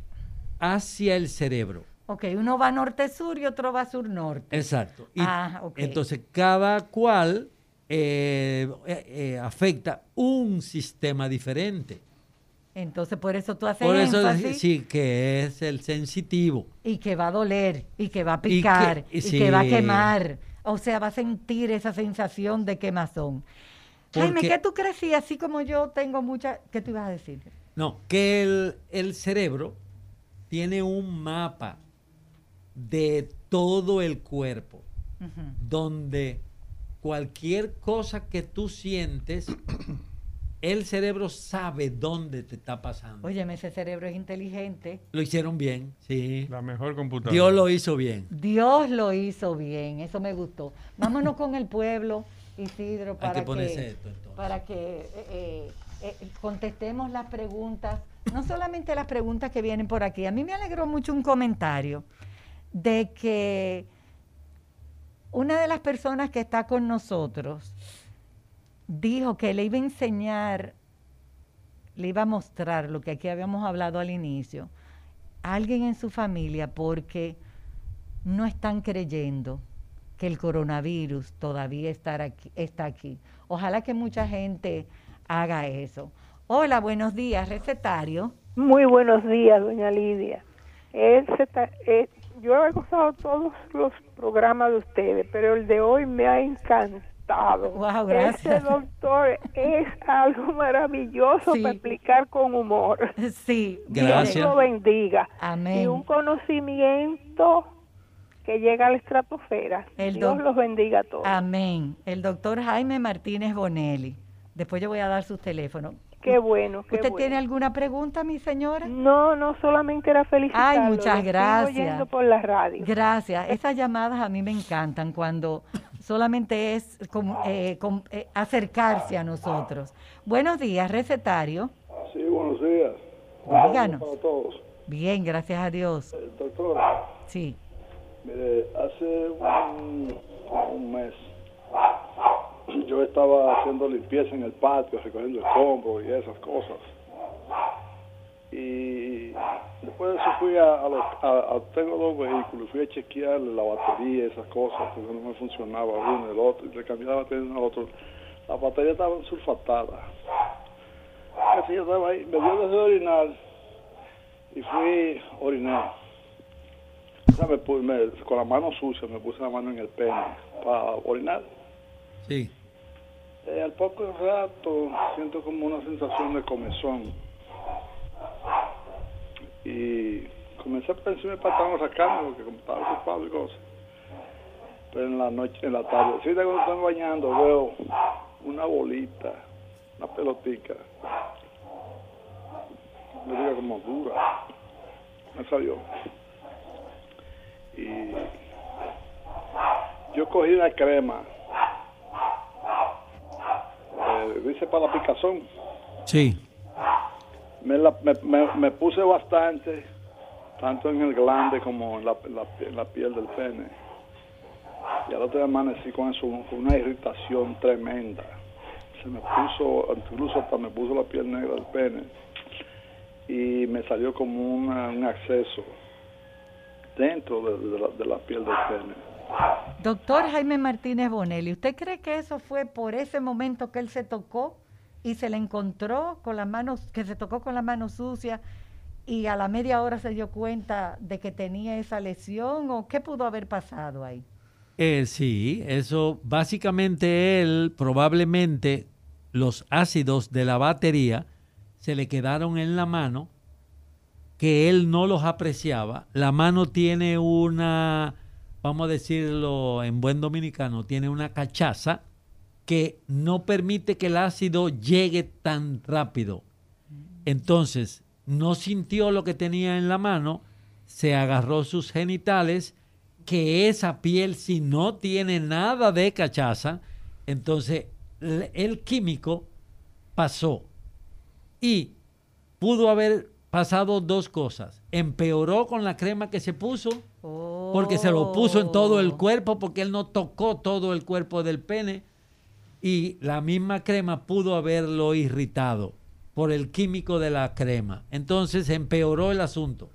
hacia el cerebro. Ok, uno va norte-sur y otro va sur-norte. Exacto. Y Ah, ok. Entonces, cada cual eh, eh, eh, afecta un sistema diferente. Entonces, por eso tú haces Por eso énfasis sí que es el sensitivo. y que va a doler, y que va a Y que- picar, y que, va a quemar. O sea, va a sentir esa sensación de quemazón. Jaime, Porque- ¿qué tú crees? Y así como yo tengo mucha... ¿Qué tú ibas a decir? No, que el, el cerebro tiene un mapa de todo el cuerpo, donde cualquier cosa que tú sientes, [coughs] el cerebro sabe dónde te está pasando. Óyeme, ese cerebro es inteligente. Lo hicieron bien, sí. La mejor computadora. Dios lo hizo bien. Dios lo hizo bien, eso me gustó. Vámonos con el pueblo, Isidro, Hay para que que, ponerse esto entonces. para que eh, eh, eh, contestemos las preguntas, no solamente las preguntas que vienen por aquí. A mí me alegró mucho un comentario de que una de las personas que está con nosotros dijo que le iba a enseñar, le iba a mostrar lo que aquí habíamos hablado al inicio, a alguien en su familia porque no están creyendo que el coronavirus todavía aquí- está aquí. Ojalá que mucha gente haga eso. Hola, buenos días, recetario. Muy buenos días, doña Lidia. Yo he gozado todos los programas de ustedes, pero el de hoy me ha encantado. Wow, gracias. Ese doctor es algo maravilloso Sí. para explicar con humor. Sí, Gracias. Dios lo bendiga. Amén. Y un conocimiento que llega a la estratosfera. El Dios los bendiga a todos. Amén. El doctor Jaime Martínez Bonelli. Después yo voy a dar sus teléfonos. Qué bueno, qué ¿Usted bueno. tiene alguna pregunta, mi señora? No, no solamente era felicitarlo. Ay, muchas estoy gracias. oyendo por la radio. Gracias. Esas llamadas a mí me encantan cuando solamente es como, eh, eh, acercarse a nosotros. Buenos días, recetario. Sí, buenos días. Díganos. Para todos. Bien, gracias a Dios. Eh, doctor, Sí. mire, hace un, un mes yo estaba haciendo limpieza en el patio, recogiendo escombros y esas cosas. Y después de eso fui a, los, a- tengo dos vehículos, fui a chequear la batería y esas cosas, porque no me funcionaba uno, el otro, y le cambié la batería de al otro. Las baterías estaban sulfatadas. Así yo estaba ahí, me dio desde orinar y fui a orinar. O sea, me me- con la mano sucia me puse la mano en el pene para orinar. Sí. Eh, al poco rato siento como una sensación de comezón. Y comencé a pensar para estar sacando porque estaba ocupado y cosas. Pero en la noche, en la tarde, sí, cuando estoy bañando veo una bolita, una pelotica. Me diga como dura. Me salió. Y cogí una crema. Dice para la picazón. Sí. Me, la- me, me- me puse bastante, tanto en el glande como en la, en la, en la piel del pene. Y al otro día amanecí con eso, con una irritación tremenda. Se me puso, incluso hasta me puso la piel negra del pene. Y me salió como una- un acceso dentro de, de la, de la piel del pene. Doctor Jaime Martínez Bonelli, ¿usted cree que eso fue por ese momento que él se tocó y se le encontró con las manos, que se tocó con la mano sucia y a la media hora se dio cuenta de que tenía esa lesión o qué pudo haber pasado ahí? Eh, sí, eso básicamente él probablemente los ácidos de la batería se le quedaron en la mano, que él no los apreciaba. La mano tiene una, vamos a decirlo en buen dominicano, tiene una cachaza que no permite que el ácido llegue tan rápido. Entonces, no sintió lo que tenía en la mano, se agarró sus genitales, que esa piel si no tiene nada de cachaza, entonces el químico pasó. Y pudo haber pasado dos cosas. Empeoró con la crema que se puso, porque se lo puso en todo el Oh. cuerpo, porque él no tocó todo el cuerpo del pene. Y la misma crema pudo haberlo irritado por el químico de la crema. Entonces empeoró el asunto.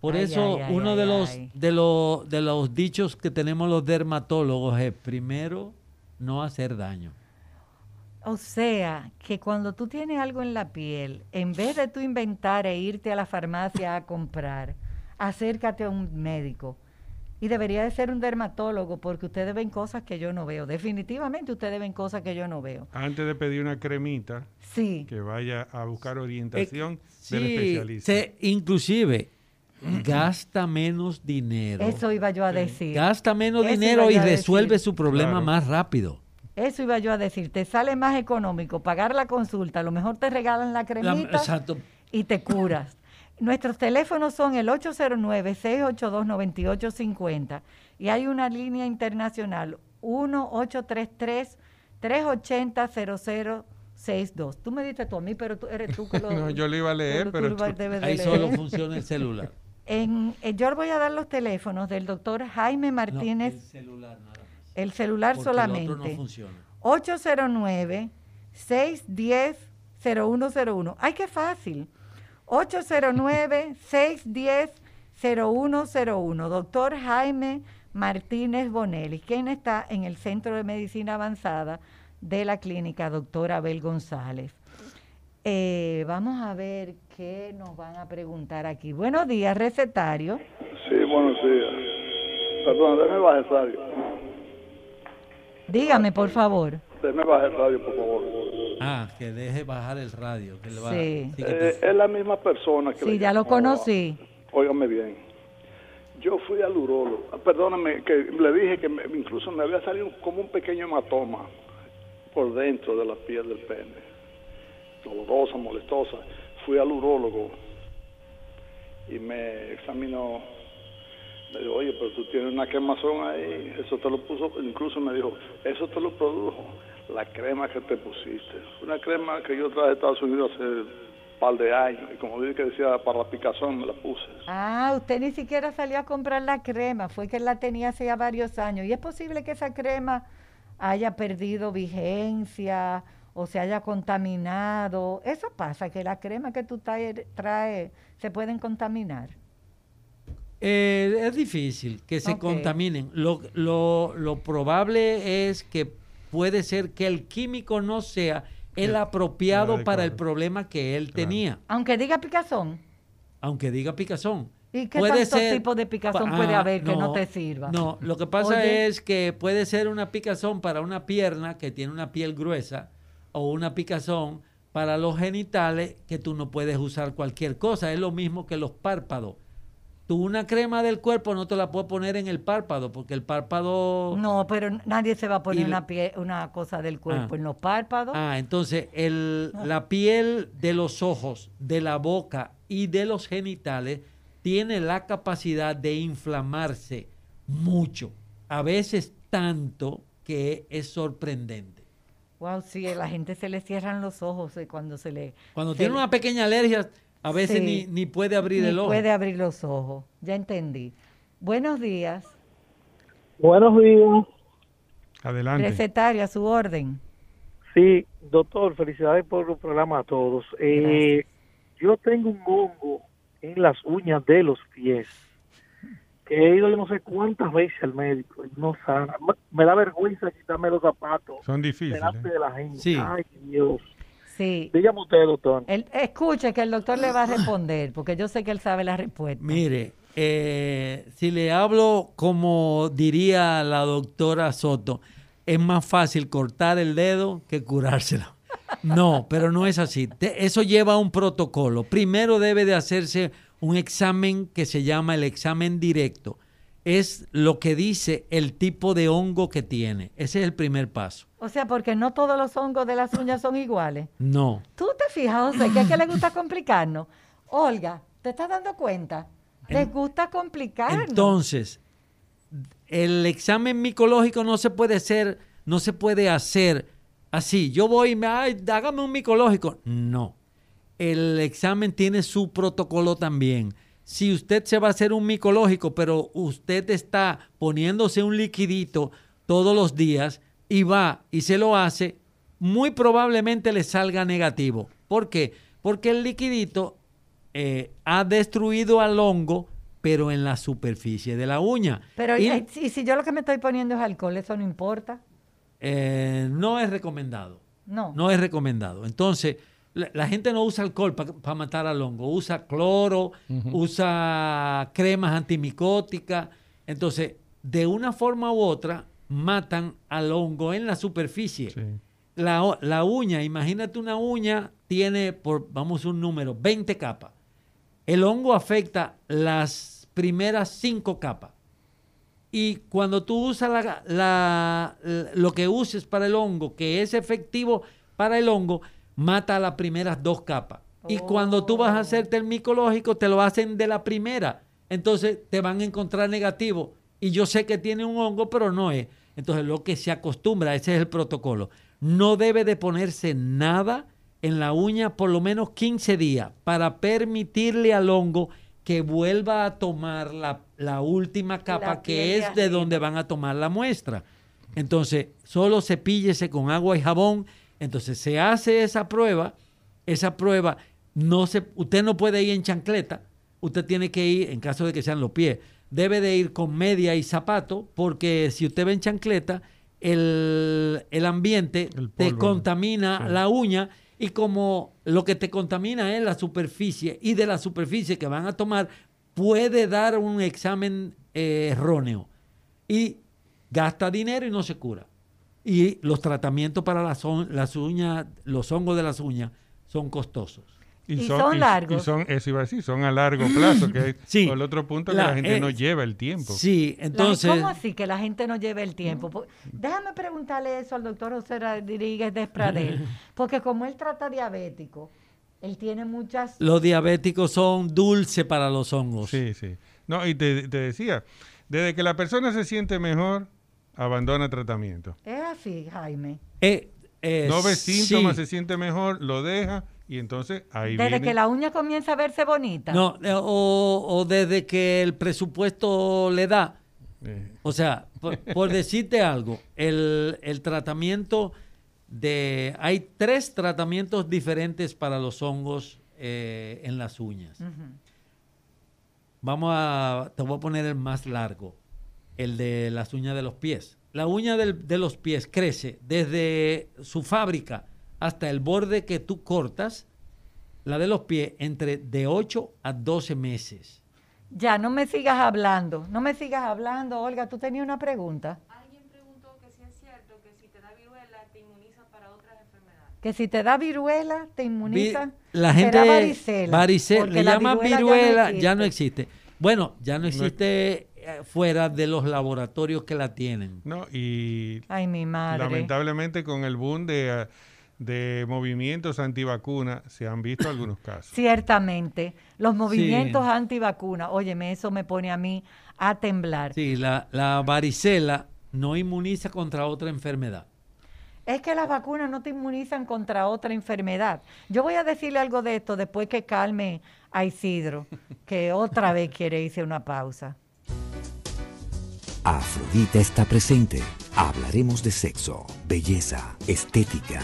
Por Ay, eso ay, uno ay, de los de los de los dichos que tenemos los dermatólogos es primero no hacer daño. O sea, que cuando tú tienes algo en la piel, en vez de tú inventar e irte a la farmacia a comprar, acércate a un médico. Y debería de ser un dermatólogo porque ustedes ven cosas que yo no veo. Definitivamente ustedes ven cosas que yo no veo. Antes de pedir una cremita, Sí. que vaya a buscar orientación Eh, del sí, especialista. se- inclusive gasta menos dinero. Eso iba yo a decir. Gasta menos Eso dinero y resuelve su problema Claro. más rápido. Eso iba yo a decir. Te sale más económico pagar la consulta. A lo mejor te regalan la La- cremita exacto. y te curas. Nuestros teléfonos son el 809-682-9850 y hay una línea internacional 1-833-380-0062. Tú me diste tú a mí, pero tú eres tú que lo... [laughs] No, yo le iba a leer, pero tú lo de Ahí leer. solo funciona el celular. [laughs] En, eh, yo voy a dar los teléfonos del doctor Jaime No, Martínez, el celular nada más. el celular Porque el solamente. otro no funciona. 809-610-0101. ¡Ay, qué fácil! 809-610-0101. Doctor Jaime Martínez Bonelli, quien está en el Centro de Medicina Avanzada de la clínica Doctora Abel González. Eh, vamos a ver qué nos van a preguntar aquí. Buenos días, recetario. Sí, buenos días. Perdón, déjeme bajar el radio. Dígame, por favor. Déjeme bajar el radio, por favor. Ah, que deje bajar el radio. Que le va, Sí. sí que te- Eh, es la misma persona que... Sí, le ya lo conocí. Óigame bien. Yo fui al urólogo. Ah, Perdóname, que le dije que me- incluso me había salido como un pequeño hematoma por dentro de la piel del pene. Dolorosa, molestosa. Fui al urólogo y me examinó. Me dijo, oye, pero tú tienes una quemazón ahí. Eso te lo puso, incluso me dijo, eso te lo produjo la crema que te pusiste. Una crema que yo traje de Estados Unidos hace un par de años. Y como dije que decía, para la picazón me la puse. Ah, usted ni siquiera salió a comprar la crema, fue que la tenía hace ya varios años. Y es posible que esa crema haya perdido vigencia o se haya contaminado. Eso pasa, que la crema que tú traes trae, se pueden contaminar. Eh, es difícil que se contaminen. Lo, lo- lo probable es que puede ser que el químico no sea el apropiado para el problema que él Claro. tenía, Aunque diga picazón. aunque diga picazón. ¿Y qué tantos tipos de picazón pa- puede ah, haber que no te sirva? No, lo que pasa Oye. es que puede ser una picazón para una pierna que tiene una piel gruesa o una picazón para los genitales que tú no puedes usar cualquier cosa. Es lo mismo que los párpados. Tú una crema del cuerpo no te la puedes poner en el párpado porque el párpado... No, pero nadie se va a poner Y una, pie- una cosa del cuerpo Ah. en los párpados. Ah, entonces el, la piel de los ojos, de la boca y de los genitales tiene la capacidad de inflamarse mucho. A veces tanto que es sorprendente. Wow, sí, a la gente se le cierran los ojos eh, cuando se le... Cuando se tiene le- una pequeña alergia, a veces Sí. ni, ni puede abrir ni el ojo. puede abrir los ojos. Ya entendí. Buenos días. Buenos días. Adelante. Recetaria, a su orden. Sí, doctor, felicidades por el programa a todos. Eh, yo tengo un hongo en las uñas de los pies que he ido yo no sé cuántas veces al médico y no sana. Me- Me da vergüenza quitarme los zapatos Son difíciles. delante de la gente. Sí. Ay, Dios. Sí. Dígame usted, doctor. Él, escuche que el doctor le va a responder, porque yo sé que él sabe la respuesta. Mire, eh, si le hablo como diría la doctora Soto, es más fácil cortar el dedo que curárselo. No, pero no es así. Te- eso lleva a un protocolo. Primero debe de hacerse un examen que se llama el examen directo. Es lo que dice el tipo de hongo que tiene. Ese es el primer paso. O sea, porque no todos los hongos de las uñas son iguales. No. ¿Tú te fijas, José, que es que le gusta complicarnos? Olga, ¿te estás dando cuenta? Les gusta complicarnos. Entonces, el examen micológico no se puede hacer, no se puede hacer así. Yo voy y me, "Ay, hágame un micológico. No. El examen tiene su protocolo también. Si usted se va a hacer un micológico, pero usted está poniéndose un liquidito todos los días y va y se lo hace, muy probablemente le salga negativo. ¿Por qué? Porque el liquidito eh, ha destruido al hongo, pero en la superficie de la uña. Pero Y, si, si yo lo que me estoy poniendo es alcohol, eso no importa. eh, no es recomendado. No. No es recomendado. Entonces, la, la gente no usa alcohol para matar al hongo. Usa cloro, usa cremas antimicóticas. Entonces, de una forma u otra, matan al hongo en la superficie. Sí. La, la uña, imagínate una uña, tiene, por, vamos un número, 20 capas. El hongo afecta las primeras cinco capas. Y cuando tú usas la- la- lo que uses para el hongo, que es efectivo para el hongo, mata las primeras dos capas. Y cuando tú vas a hacerte el micológico, te lo hacen de la primera. Entonces te van a encontrar negativo. Y yo sé que tiene un hongo, pero no es. Entonces lo que se acostumbra, ese es el protocolo. No debe de ponerse nada en la uña por lo menos 15 días para permitirle al hongo que vuelva a tomar la, la última capa que es de donde van a tomar la muestra. Entonces, solo cepíllese con agua y jabón. Entonces, se hace esa prueba. Esa prueba, no se, usted no puede ir en chancleta. Usted tiene que ir, en caso de que sean los pies, debe de ir con media y zapato, porque si usted va en chancleta, el, el ambiente El te contamina sí. la uña y como lo que te contamina es la superficie y de la superficie que van a tomar puede dar un examen eh, erróneo y gasta dinero y no se cura. Y los tratamientos para las, las uñas, los hongos de las uñas son costosos. Y son largos. Y son, eso iba a decir, son a largo plazo, que es [laughs] Sí. el otro punto que La- la, gente eh, no lleva el tiempo. Sí, La- entonces... ¿Cómo así que la gente no lleve el tiempo? Po- Déjame preguntarle eso al doctor José Rodríguez de Espradel, [laughs] porque como él trata diabético, él tiene muchas... Los diabéticos son dulces para los hongos. Sí, sí. No, y te, te decía, desde que la persona se siente mejor, abandona el tratamiento. Es así, Jaime. Eh, eh, No ve sí. síntomas, se siente mejor, lo deja y entonces ahí Desde viene. que la uña comienza a verse bonita. No, eh, o, o desde que el presupuesto le da. Eh, O sea, por, por decirte algo, el, el tratamiento de... Hay tres tratamientos diferentes para los hongos eh, en las uñas. Vamos a... Te voy a poner el más largo, el de las uñas de los pies. La uña del- de los pies crece desde su fábrica hasta el borde que tú cortas, la de los pies, entre de 8 a 12 meses. Ya, no me sigas hablando, no me sigas hablando. Olga, tú tenías una pregunta. Alguien preguntó que si es cierto que si te da viruela te inmuniza para otras enfermedades. Que si te da viruela, te inmuniza. Vi- La Será gente varicela. varicela, porque le la llaman viruela viruela, ya ya no no existe. Bueno, ya no existe fuera de los laboratorios que la tienen. no, y Ay, mi madre. lamentablemente con el boom de, de movimientos antivacunas, se han visto algunos [laughs] casos. Ciertamente, los movimientos antivacunas, óyeme, eso me pone a mí a temblar. Sí, la, la varicela no inmuniza contra otra enfermedad. Es que las vacunas no te inmunizan contra otra enfermedad. Yo voy a decirle algo de esto después que calme a Isidro, que otra vez quiere irse a una pausa. Afrodita está presente. Hablaremos de sexo, belleza, estética,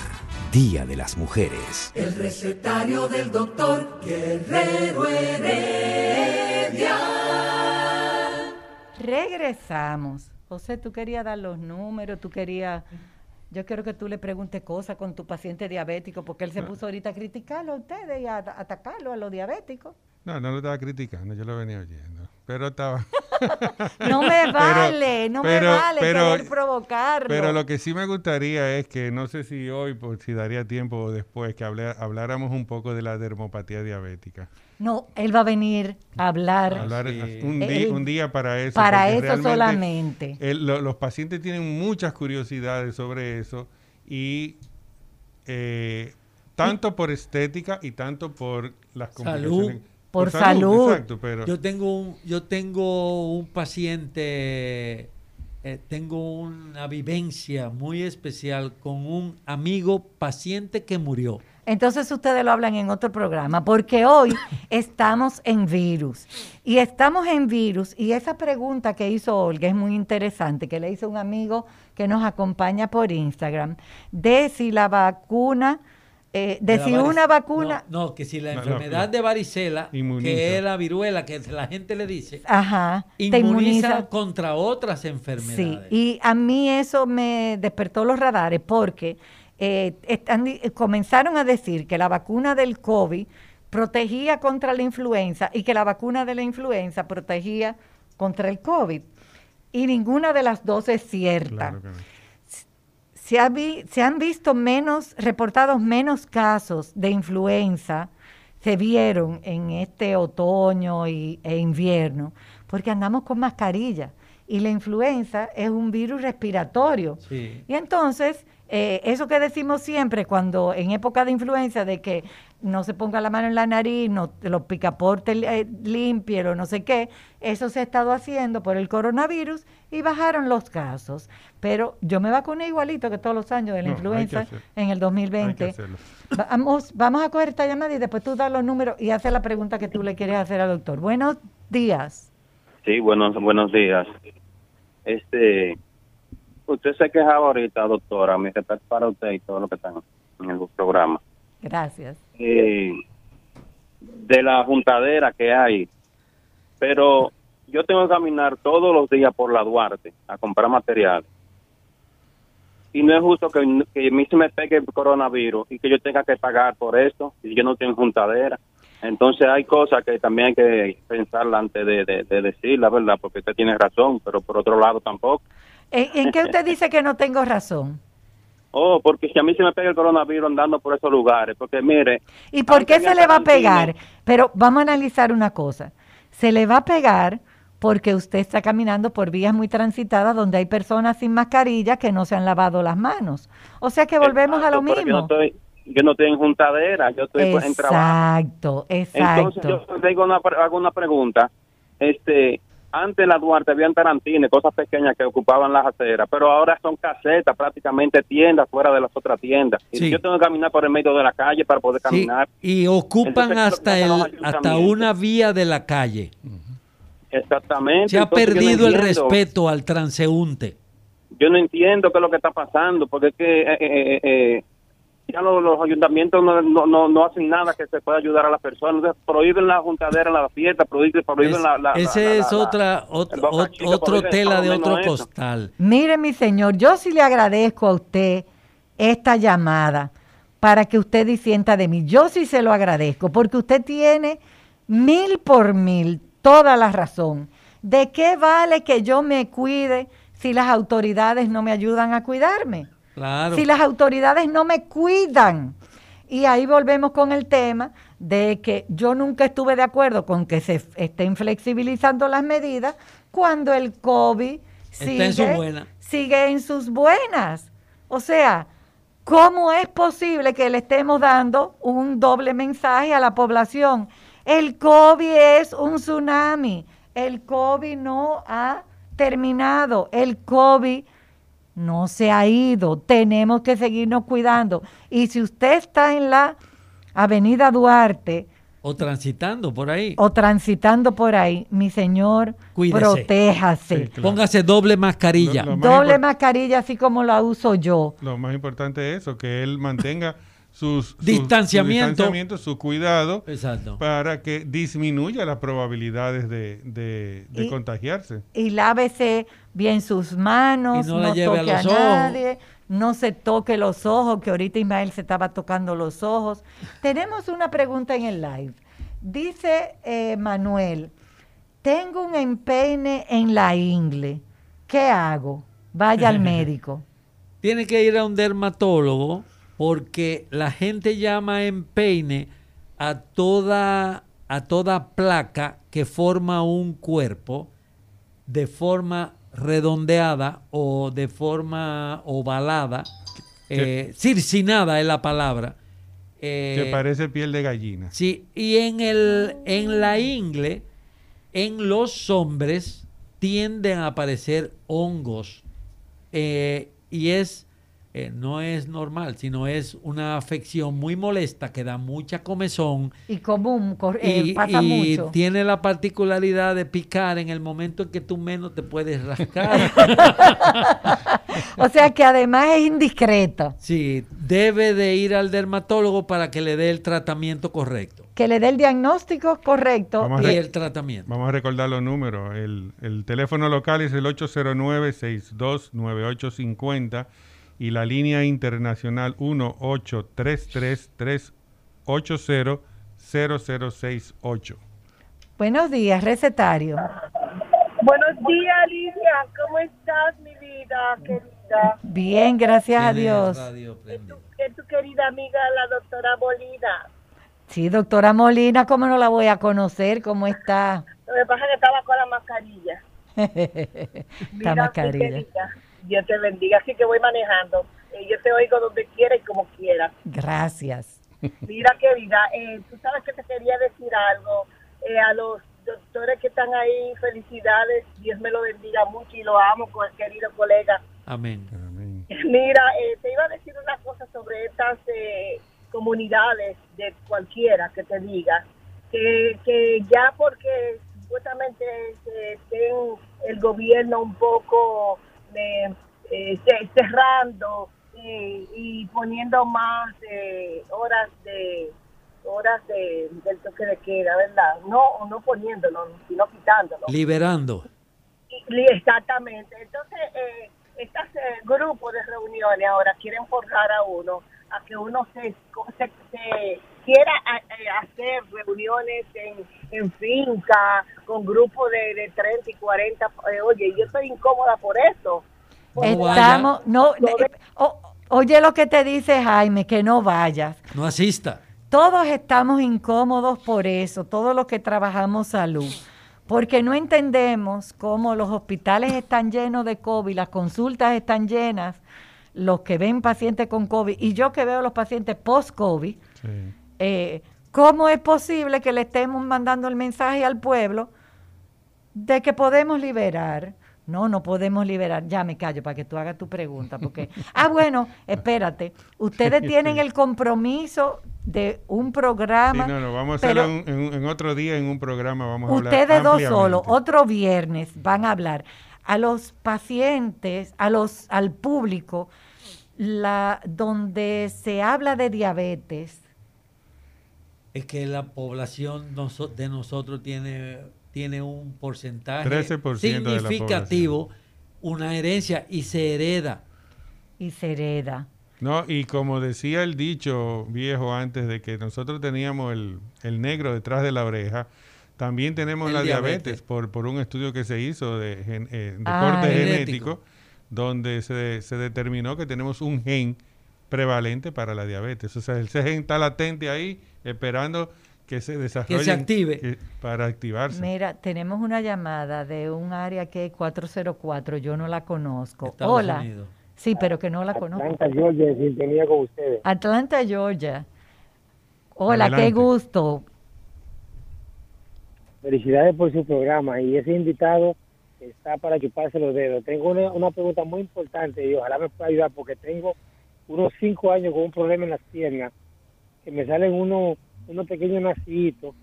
Día de las Mujeres. El recetario del doctor Guerrero Heredia. Regresamos. José, tú querías dar los números, tú querías... Yo quiero que tú le preguntes cosas con tu paciente diabético, porque él se puso ahorita a criticarlo a ustedes y a a atacarlo a los diabéticos. No, no lo estaba criticando, yo lo venía oyendo. Pero estaba. [laughs] No me vale, no me vale querer provocarlo. Pero lo que sí me gustaría es que, no sé si hoy, por si daría tiempo o después, que habláramos un poco de la dermopatía diabética. No, él va a venir a hablar. Hablar Sí. un, Él- un día para eso. para eso solamente. lo- los pacientes tienen muchas curiosidades sobre eso y eh, tanto por estética y tanto por las Salud. Por salud. Exacto, pero Yo tengo un, yo tengo un paciente, eh, tengo una vivencia muy especial con un amigo paciente que murió. Entonces ustedes lo hablan en otro programa, porque hoy [laughs] estamos en virus. Y estamos en virus, y esa pregunta que hizo Olga es muy interesante, que le hizo un amigo que nos acompaña por Instagram, de si la vacuna, eh, de, si una vacuna... No, no, que si la No, enfermedad no. de varicela, Inmuniza. que es la viruela, que la gente le dice, Ajá, te inmuniza, contra otras Sí, enfermedades. y a mí eso me despertó los radares porque eh, están comenzaron a decir que la vacuna del COVID protegía contra la influenza y que la vacuna de la influenza protegía contra el COVID. Y ninguna de las dos es cierta. claro que no. Se, ha vi- se han visto menos, reportados menos casos de influenza, se vieron en este otoño y, e invierno, porque andamos con mascarilla. Y la influenza es un virus respiratorio. Sí. Y entonces, eh, eso que decimos siempre cuando en época de influenza, de que no se ponga la mano en la nariz, no, los picaportes eh, limpielo, no sé qué, eso se ha estado haciendo por el coronavirus y bajaron los casos. Pero yo me vacuné igualito que todos los años de la No, influenza en el Hay que 2020. hacerlo. Vamos, vamos a coger esta llamada y después tú das los números y haces la pregunta que tú le quieres hacer al doctor. Buenos días. Sí, buenos, buenos días. Este, usted se quejaba ahorita, doctora, mi respeto para usted y todo lo que están en el programa, Gracias. eh, de la juntadera que hay, pero yo tengo que caminar todos los días por la Duarte a comprar material. Y no es justo que, que a mí se me pegue el coronavirus y que yo tenga que pagar por esto y yo no tengo juntadera. Entonces hay cosas que también hay que pensarla antes de, de, de decirla, ¿verdad? Porque usted tiene razón, pero por otro lado tampoco. ¿En, en qué usted dice que no tengo razón? Oh, porque si a mí se me pega el coronavirus andando por esos lugares, porque mire, ¿Y por qué se le va a pegar? Pero vamos a analizar una cosa. Se le va a pegar porque usted está caminando por vías muy transitadas donde hay personas sin mascarilla que no se han lavado las manos. O sea que volvemos a lo Exacto, pero Yo no, mismo. estoy, yo no estoy en juntadera, yo estoy en trabajo. Exacto, Entonces exacto. yo tengo una, hago una pregunta. Este, antes la Duarte habían tarantines, cosas pequeñas que ocupaban las aceras, pero ahora son casetas, prácticamente tiendas fuera de las otras tiendas. Y Sí. yo tengo que caminar por el medio de la calle para poder Sí, caminar. y ocupan Entonces, ¿qué hasta, el, hasta una vía de la calle. Exactamente. Se ha Entonces, yo no perdido el respeto al transeúnte. Yo no entiendo qué es lo que está pasando, porque es que eh, eh, eh, ya los, los ayuntamientos no, no, no, no hacen nada que se pueda ayudar a las personas. Entonces, prohíben la juntadera la fiesta, prohíben, prohíben Es- la, ese la- es la- otra, el ot- Boca ot- Chica, otro tela de otro costal. Mire, mi señor, yo sí le agradezco a usted esta llamada para que usted disienta de mí. Yo sí se lo agradezco porque usted tiene mil por mil toda la razón. ¿De qué vale que yo me cuide si las autoridades no me ayudan a cuidarme? Claro. Si las autoridades no me cuidan. Y ahí volvemos con el tema de que yo nunca estuve de acuerdo con que se estén flexibilizando las medidas cuando el COVID sigue, en su buena. sigue en sus buenas. O sea, ¿Cómo es posible que le estemos dando un doble mensaje a la población? El COVID es un tsunami. El COVID no ha terminado. El COVID no se ha ido. Tenemos que seguirnos cuidando. Y si usted está en la Avenida Duarte O transitando por ahí. o transitando por ahí, mi señor, Cuídese. protéjase. Póngase doble mascarilla. Lo- lo más Doble mascarilla así como la uso yo. Lo más importante es eso, que él mantenga sus, Distanciamiento. su distanciamiento, su cuidado, Exacto. para que disminuya las probabilidades de, de- de Y- contagiarse. y lávese bien sus manos, Y no no, la lleve a toque a, los ojos. nadie, no se toque los ojos, que ahorita Ismael se estaba tocando los ojos. Tenemos una pregunta en el live. Dice eh, Manuel, tengo un empeine en la ingle, ¿qué hago? Vaya al [laughs] médico. Tiene que ir a un dermatólogo porque la gente llama empeine a toda, a toda placa que forma un cuerpo de forma redondeada o de forma ovalada. Eh, circinada es la palabra. que Eh, parece piel de gallina. Sí, y en, el, en la ingle, en los hombres, tienden a aparecer hongos. eh, y es, eh, no es normal, sino es una afección muy molesta que da mucha comezón. Y común, cor- eh, y, pasa y mucho. tiene la particularidad de picar en el momento en que tú menos te puedes rascar. [laughs] O sea que además es indiscreto. sí, debe de ir al dermatólogo para que le dé el tratamiento correcto. Que le dé el diagnóstico correcto. Vamos Y re- el tratamiento. Vamos a recordar los números. El, el teléfono local es el 809-629850 y la línea internacional 1833-380-0068. Buenos días, recetario. Buenos días, Lidia. ¿Cómo estás, mi vida querida? Bien, gracias a Dios. Es tu querida amiga, la doctora Molina. Sí, doctora Molina, ¿cómo no la voy a conocer? ¿Cómo está? Lo que pasa es que estaba con la mascarilla. [laughs] Mira, mi mascarilla. querida, Dios te bendiga. Así que voy manejando. Eh, yo te oigo donde quiera y como quiera. Gracias. Mira, querida, eh, tú sabes que te quería decir algo. Eh, a los doctores que están ahí, felicidades. Dios me lo bendiga mucho y lo amo con el querido colega. Amén. Amén. Mira, eh, te iba a decir una cosa sobre estas eh, comunidades de cualquiera que te diga, que, que ya porque supuestamente se estén el gobierno un poco eh, eh, ce- cerrando y, y poniendo más eh, horas de horas de, del toque de queda, ¿verdad? No, no poniéndolo, sino quitándolo. Liberando. Li- Exactamente. Entonces, eh, estos grupos de reuniones ahora quieren forjar a uno a que uno se, se- se quiera a- eh, hacer reuniones en, en finca con grupos de, de 30 y 40. Eh, oye, yo estoy incómoda por eso. No. Estamos, no, eh, o- oye lo que te dice Jaime, que no vayas. No asista. Todos estamos incómodos por eso, todos los que trabajamos salud, porque no entendemos cómo los hospitales están llenos de COVID, las consultas están llenas, los que ven pacientes con COVID y yo que veo los pacientes post-COVID, Sí. eh, ¿cómo es posible que le estemos mandando el mensaje al pueblo de que podemos liberar? No, no podemos liberar. Ya me callo para que tú hagas tu pregunta. Porque, [laughs] ah, bueno, espérate. Ustedes tienen el compromiso de un Sí, programa. no, no, vamos a hacerlo en, otro día, en un programa, vamos a hablar Ustedes dos solos, otro viernes van a hablar a los pacientes, a los, al público, la, donde se habla de diabetes. Es que la población de nosotros tiene, tiene un porcentaje 13% de la significativo, una herencia y se hereda. Y se hereda. No, y como decía el dicho viejo antes de que nosotros teníamos el, el negro detrás de la oreja, también tenemos El la diabetes, diabetes. por, por un estudio que se hizo de, gen- eh, de Ah, corte genético. genético, donde se, se determinó que tenemos un gen prevalente para la diabetes. O sea, ese gen está latente ahí, esperando que se desarrolle. active. que- para activarse. Mira, tenemos una llamada de un área que es 404, yo no la conozco. Estados Hola. Unidos. Sí, pero que no la conozco. Atlanta, Georgia, sintonía con ustedes. Atlanta, Georgia. Hola, qué gusto. Felicidades por su programa y ese invitado está para chuparse los dedos. Tengo una, una pregunta muy importante y ojalá me pueda ayudar porque tengo unos cinco años con un problema en las piernas que me salen unos unos pequeños naciditos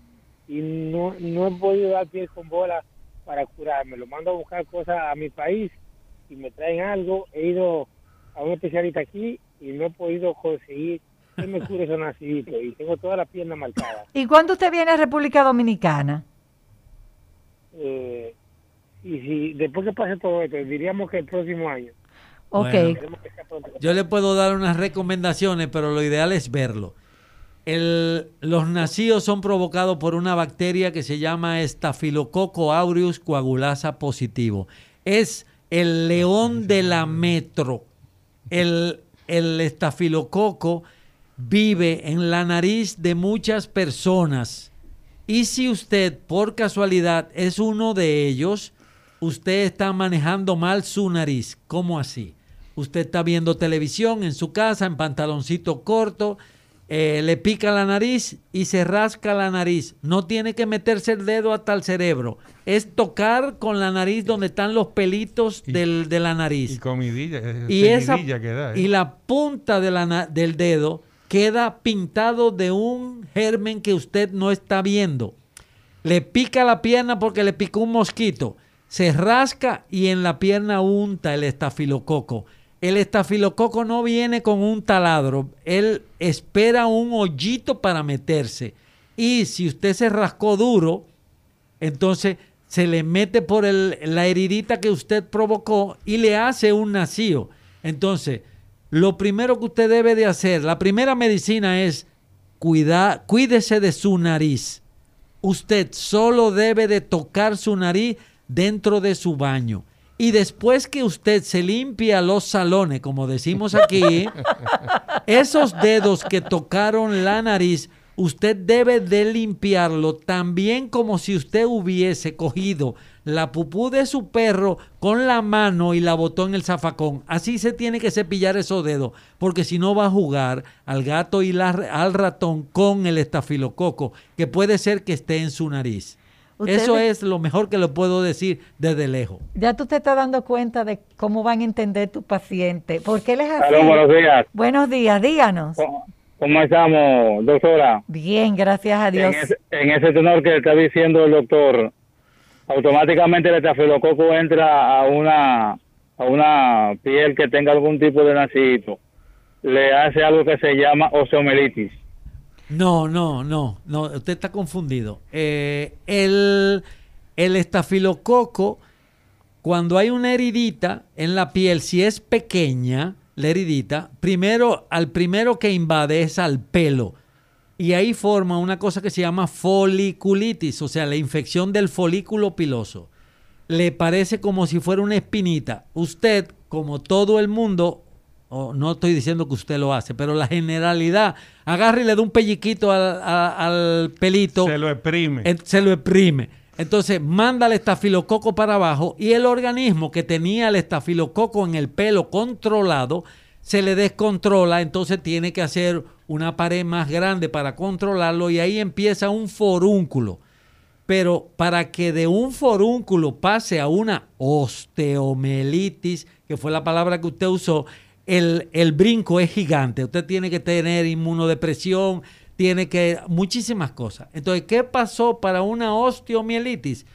y no, no he podido dar pie con bola para curarme. Lo mando a buscar cosas a mi país y me traen algo. He ido a un especialista aquí y no he podido conseguir que me cure esos naciditos y tengo toda la pierna marcada. ¿Y cuándo usted viene a República Dominicana? Eh, y si después que pase todo esto, diríamos que el próximo año. Ok. Bueno. Yo le puedo dar unas recomendaciones, pero lo ideal es verlo. El- los nacidos son provocados por una bacteria que se llama Staphylococcus aureus coagulasa positivo. Es el león de la metro. El, el estafilococo vive en la nariz de muchas personas. Y si usted, por casualidad, es uno de ellos, usted está manejando mal su nariz. ¿Cómo así? Usted está viendo televisión en su casa, en pantaloncito corto, eh, le pica la nariz y se rasca la nariz. No tiene que meterse el dedo hasta el cerebro. Es tocar con la nariz donde están los pelitos del- de la nariz. Y comidilla, eh, Y, esa, seguidilla que da. ¿eh? y la punta de la del dedo queda pintado de un germen que usted no está viendo. Le pica la pierna porque le picó un mosquito. Se rasca y en la pierna unta el estafilococo. El estafilococo no viene con un taladro. Él espera un hoyito para meterse. Y si usted se rascó duro, entonces se le mete por la heridita que usted provocó y le hace un nacido. Entonces, lo primero que usted debe de hacer, la primera medicina es cuidar, cuídese de su nariz. Usted solo debe de tocar su nariz dentro de su baño. Y después que usted se limpia los salones, como decimos aquí, [laughs] esos dedos que tocaron la nariz, usted debe de limpiarlo también como si usted hubiese cogido la pupú de su perro con la mano y la botó en el zafacón. Así se tiene que cepillar esos dedos, porque si no va a jugar al gato y la- al ratón con el estafilococo, que puede ser que esté en su nariz. Ustedes- Eso es lo mejor que le puedo decir desde lejos. Ya tú te estás dando cuenta de cómo van a entender tu paciente. ¿Por qué les así? Aló, buenos días. Buenos días, díganos. ¿Cómo estamos, doctora? Bien, gracias a Dios. En ese, en ese tenor que está diciendo el doctor, automáticamente el estafilococo entra a una, a una piel que tenga algún tipo de nacimiento. Le hace algo que se llama osteomelitis. No, no, no, no, usted está confundido. Eh, el, el estafilococo, cuando hay una heridita en la piel, si es pequeña, la heridita, primero, al primero que invade es al pelo. Y ahí forma una cosa que se llama foliculitis, o sea, la infección del folículo piloso. Le parece como si fuera una espinita. Usted, como todo el mundo, o no estoy diciendo que usted lo hace, pero la generalidad, agarra y le da un pelliquito al, a- al pelito. Se lo exprime. Eh, se lo exprime. Entonces manda el estafilococo para abajo y el organismo que tenía el estafilococo en el pelo controlado se le descontrola, entonces tiene que hacer una pared más grande para controlarlo y ahí empieza un forúnculo. Pero para que de un forúnculo pase a una osteomelitis, que fue la palabra que usted usó, el, el brinco es gigante. Usted tiene que tener inmunodepresión, tiene que muchísimas cosas. Entonces, ¿qué pasó para una osteomielitis?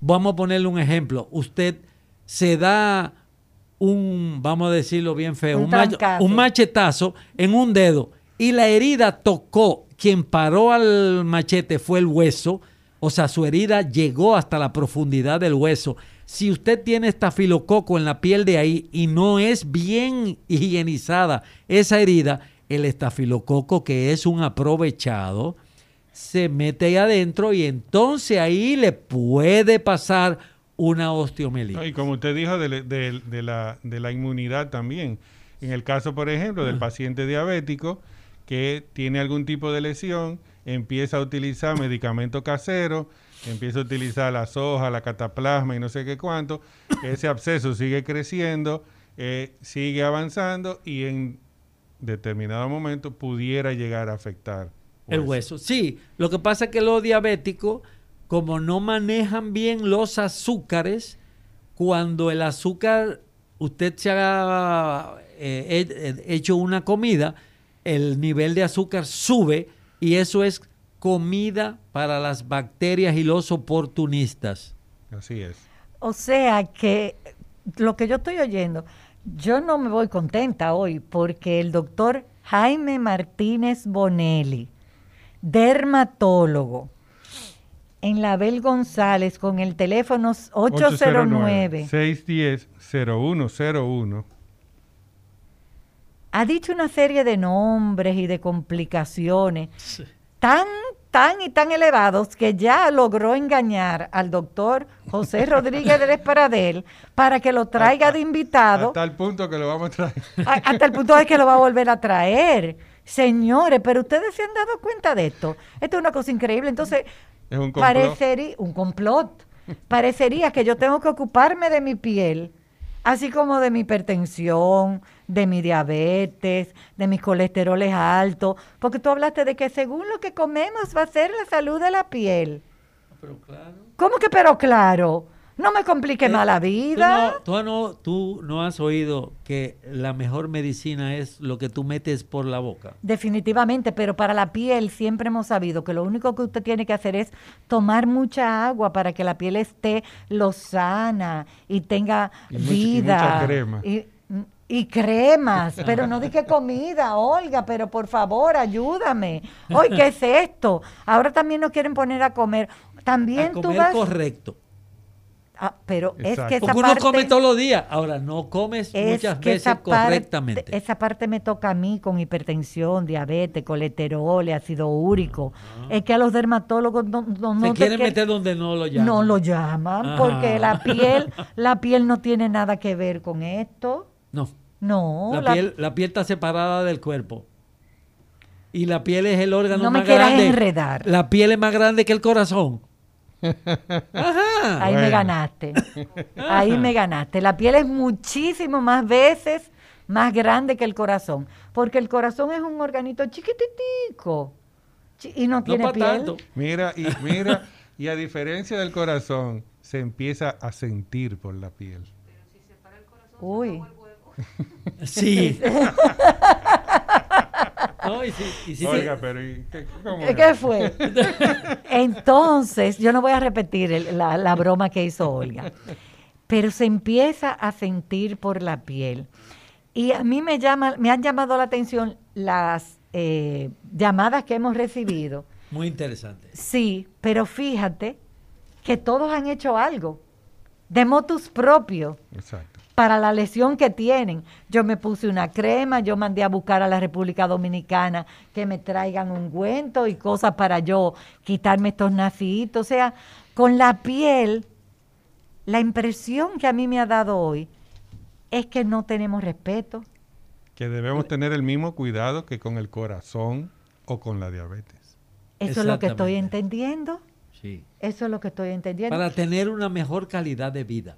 Vamos a ponerle un ejemplo. Usted se da un, vamos a decirlo bien feo, Un un, mach- trancazo. un machetazo en un dedo y la herida tocó, quien paró al machete fue el hueso, o sea, su herida llegó hasta la profundidad del hueso. Si usted tiene estafilococo en la piel de ahí y no es bien higienizada esa herida, el estafilococo, que es un aprovechado, se mete ahí adentro y entonces ahí le puede pasar una osteomelitis. No, y como usted dijo, de, le- de- de la, de la inmunidad también. En el caso, por ejemplo, del paciente diabético que tiene algún tipo de lesión, empieza a utilizar medicamento casero, empieza a utilizar la soja, la cataplasma y no sé qué cuánto, ese absceso sigue creciendo, eh, sigue avanzando y en determinado momento pudiera llegar a afectar El hueso. Sí, lo que pasa es que los diabéticos, como no manejan bien los azúcares, cuando el azúcar, usted se ha eh, he- hecho una comida, el nivel de azúcar sube y eso es comida para las bacterias y los oportunistas. Así es. O sea que lo que yo estoy oyendo, yo no me voy contenta hoy porque el doctor Jaime Martínez Bonelli, dermatólogo, en la Bel González con el teléfono 809, 610-0101. ha dicho una serie de nombres y de complicaciones tan, tan y tan elevados que ya logró engañar al doctor José Rodríguez del Esparadel para que lo traiga de invitado. Hasta el punto que lo vamos a traer. Hasta el punto de que lo va a volver a traer. Señores, pero ustedes se han dado cuenta de esto. Esto es una cosa increíble. Entonces, Es un complot. parecería un complot. Parecería que yo tengo que ocuparme de mi piel, así como de mi hipertensión, de mi diabetes, de mis colesteroles altos, porque tú hablaste de que según lo que comemos va a ser la salud de la piel. Pero claro. ¿Cómo que pero claro? No me complique más la vida. Tú no, tú, no, tú no has oído que la mejor medicina es lo que tú metes por la boca. Definitivamente, pero para la piel siempre hemos sabido que lo único que usted tiene que hacer es tomar mucha agua para que la piel esté lozana y tenga Y mucha- y vida. mucha crema. Y, y cremas, pero no dije comida, Olga, pero por favor, ayúdame. Oye, ¿qué es esto? Ahora también nos quieren poner a comer. También A tú comer vas... correcto. Ah, pero es que esa Porque uno parte... come todos los días. Ahora, no comes Es muchas que veces esa parte- correctamente. esa parte me toca a mí con hipertensión, diabetes, colesterol, ácido úrico. Es que a los dermatólogos no, no, no Se te quieren quieren- meter donde no lo llaman. no lo llaman Ajá. porque la piel, [laughs] la piel no tiene nada que ver con esto. No. No, la, la- piel, la piel está separada del cuerpo. Y la piel es el órgano No me más quieras grande. enredar. La piel es más grande que el corazón. [laughs] Ajá. ahí me ganaste. Ahí me ganaste. La piel es muchísimo más veces más grande que el corazón, porque el corazón es un organito chiquititico chi- y no tiene pa' piel. tanto. Mira, y mira, [laughs] y a diferencia del corazón, se empieza a sentir por la piel. Uy. Sí. [laughs] [laughs] No, y si- y si- Oiga, pero ¿y qué, fue? Entonces, yo no voy a repetir el- la, la broma que hizo Olga, pero se empieza a sentir por la piel. Y a mí me, llama, me han llamado la atención las eh, llamadas que hemos recibido. Muy interesante. Sí, pero fíjate que todos han hecho algo de motus propio Exacto. Para la lesión que tienen. Yo me puse una crema, yo mandé a buscar a la República Dominicana que me traigan ungüento y cosas para yo quitarme estos nacitos. O sea, con la piel, la impresión que a mí me ha dado hoy es que no tenemos respeto. Que debemos tener el mismo cuidado que con el corazón o con la diabetes. Eso es lo que estoy entendiendo. Sí. Eso es lo que estoy entendiendo. Para tener una mejor calidad de vida.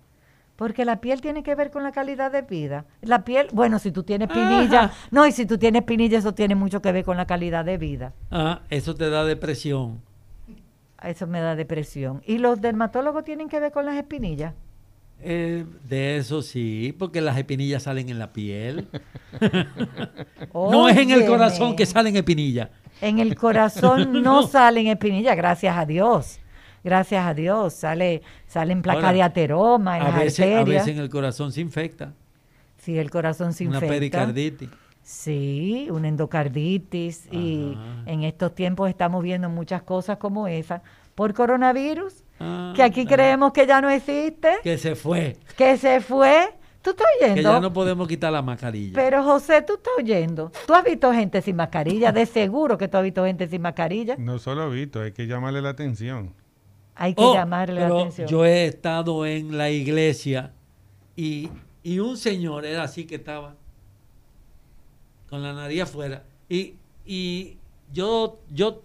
Porque la piel tiene que ver con la calidad de vida. La piel, bueno, si tú tienes pinilla, Ajá. no, y si tú tienes pinilla, eso tiene mucho que ver con la calidad de vida. Ah, eso te da depresión. Eso me da depresión. ¿Y los dermatólogos tienen que ver con las espinillas? Eh, de eso sí, porque las espinillas salen en la piel. [laughs] no es en el corazón que salen espinillas. En el corazón [laughs] no, No. salen espinillas, gracias a Dios. Gracias a Dios. Sale, salen placas Ahora, de ateroma en a las veces, a arterias. veces en el corazón se infecta. Sí, el corazón se Una infecta. pericarditis. Sí, una endocarditis. Y en estos tiempos estamos viendo muchas cosas como esa por coronavirus, Ah, que aquí ah, creemos que ya no existe, Que se fue. que se fue. ¿Tú estás Que oyendo? ya no podemos quitar la mascarilla. Pero José, tú estás oyendo. Tú has visto gente sin mascarilla, de seguro que tú has visto gente sin mascarilla. No solo visto, hay que llamarle la atención. Hay que Oh, llamarle la atención. Yo he estado en la iglesia y, y un señor era así que estaba con la nariz afuera. Y, y yo, yo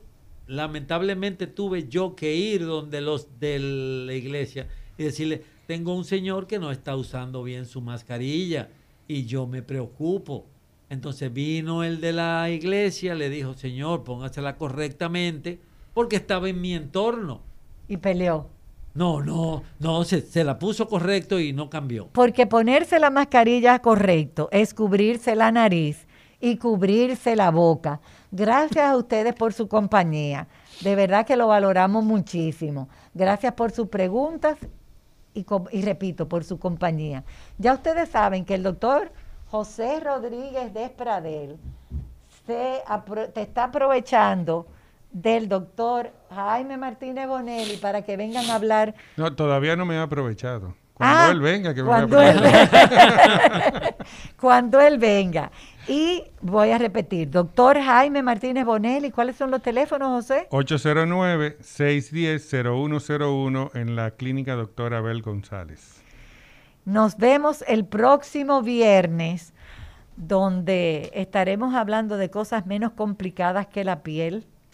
lamentablemente tuve yo que ir donde los de la iglesia y decirle, tengo un señor que no está usando bien su mascarilla. y yo me preocupo. Entonces vino el de la iglesia, le dijo, Señor, póngasela correctamente, porque estaba en mi entorno. Y peleó. No, no, no, se, se la puso correcto y no cambió. Porque ponerse la mascarilla correcto es cubrirse la nariz y cubrirse la boca. Gracias a ustedes por su compañía. De verdad que lo valoramos muchísimo. Gracias por sus preguntas y, y repito, por su compañía. Ya ustedes saben que el doctor José Rodríguez Despradel se te está aprovechando del doctor Jaime Martínez Bonelli para que vengan a hablar No, todavía no me he aprovechado. Cuando Ah, él venga, que me voy a cuando él, aprovechar. [laughs] cuando él venga. Y voy a repetir, doctor Jaime Martínez Bonelli, ¿cuáles son los teléfonos, José? 809-610-0101 en la clínica doctora Abel González. Nos vemos el próximo viernes, donde estaremos hablando de cosas menos complicadas que la piel.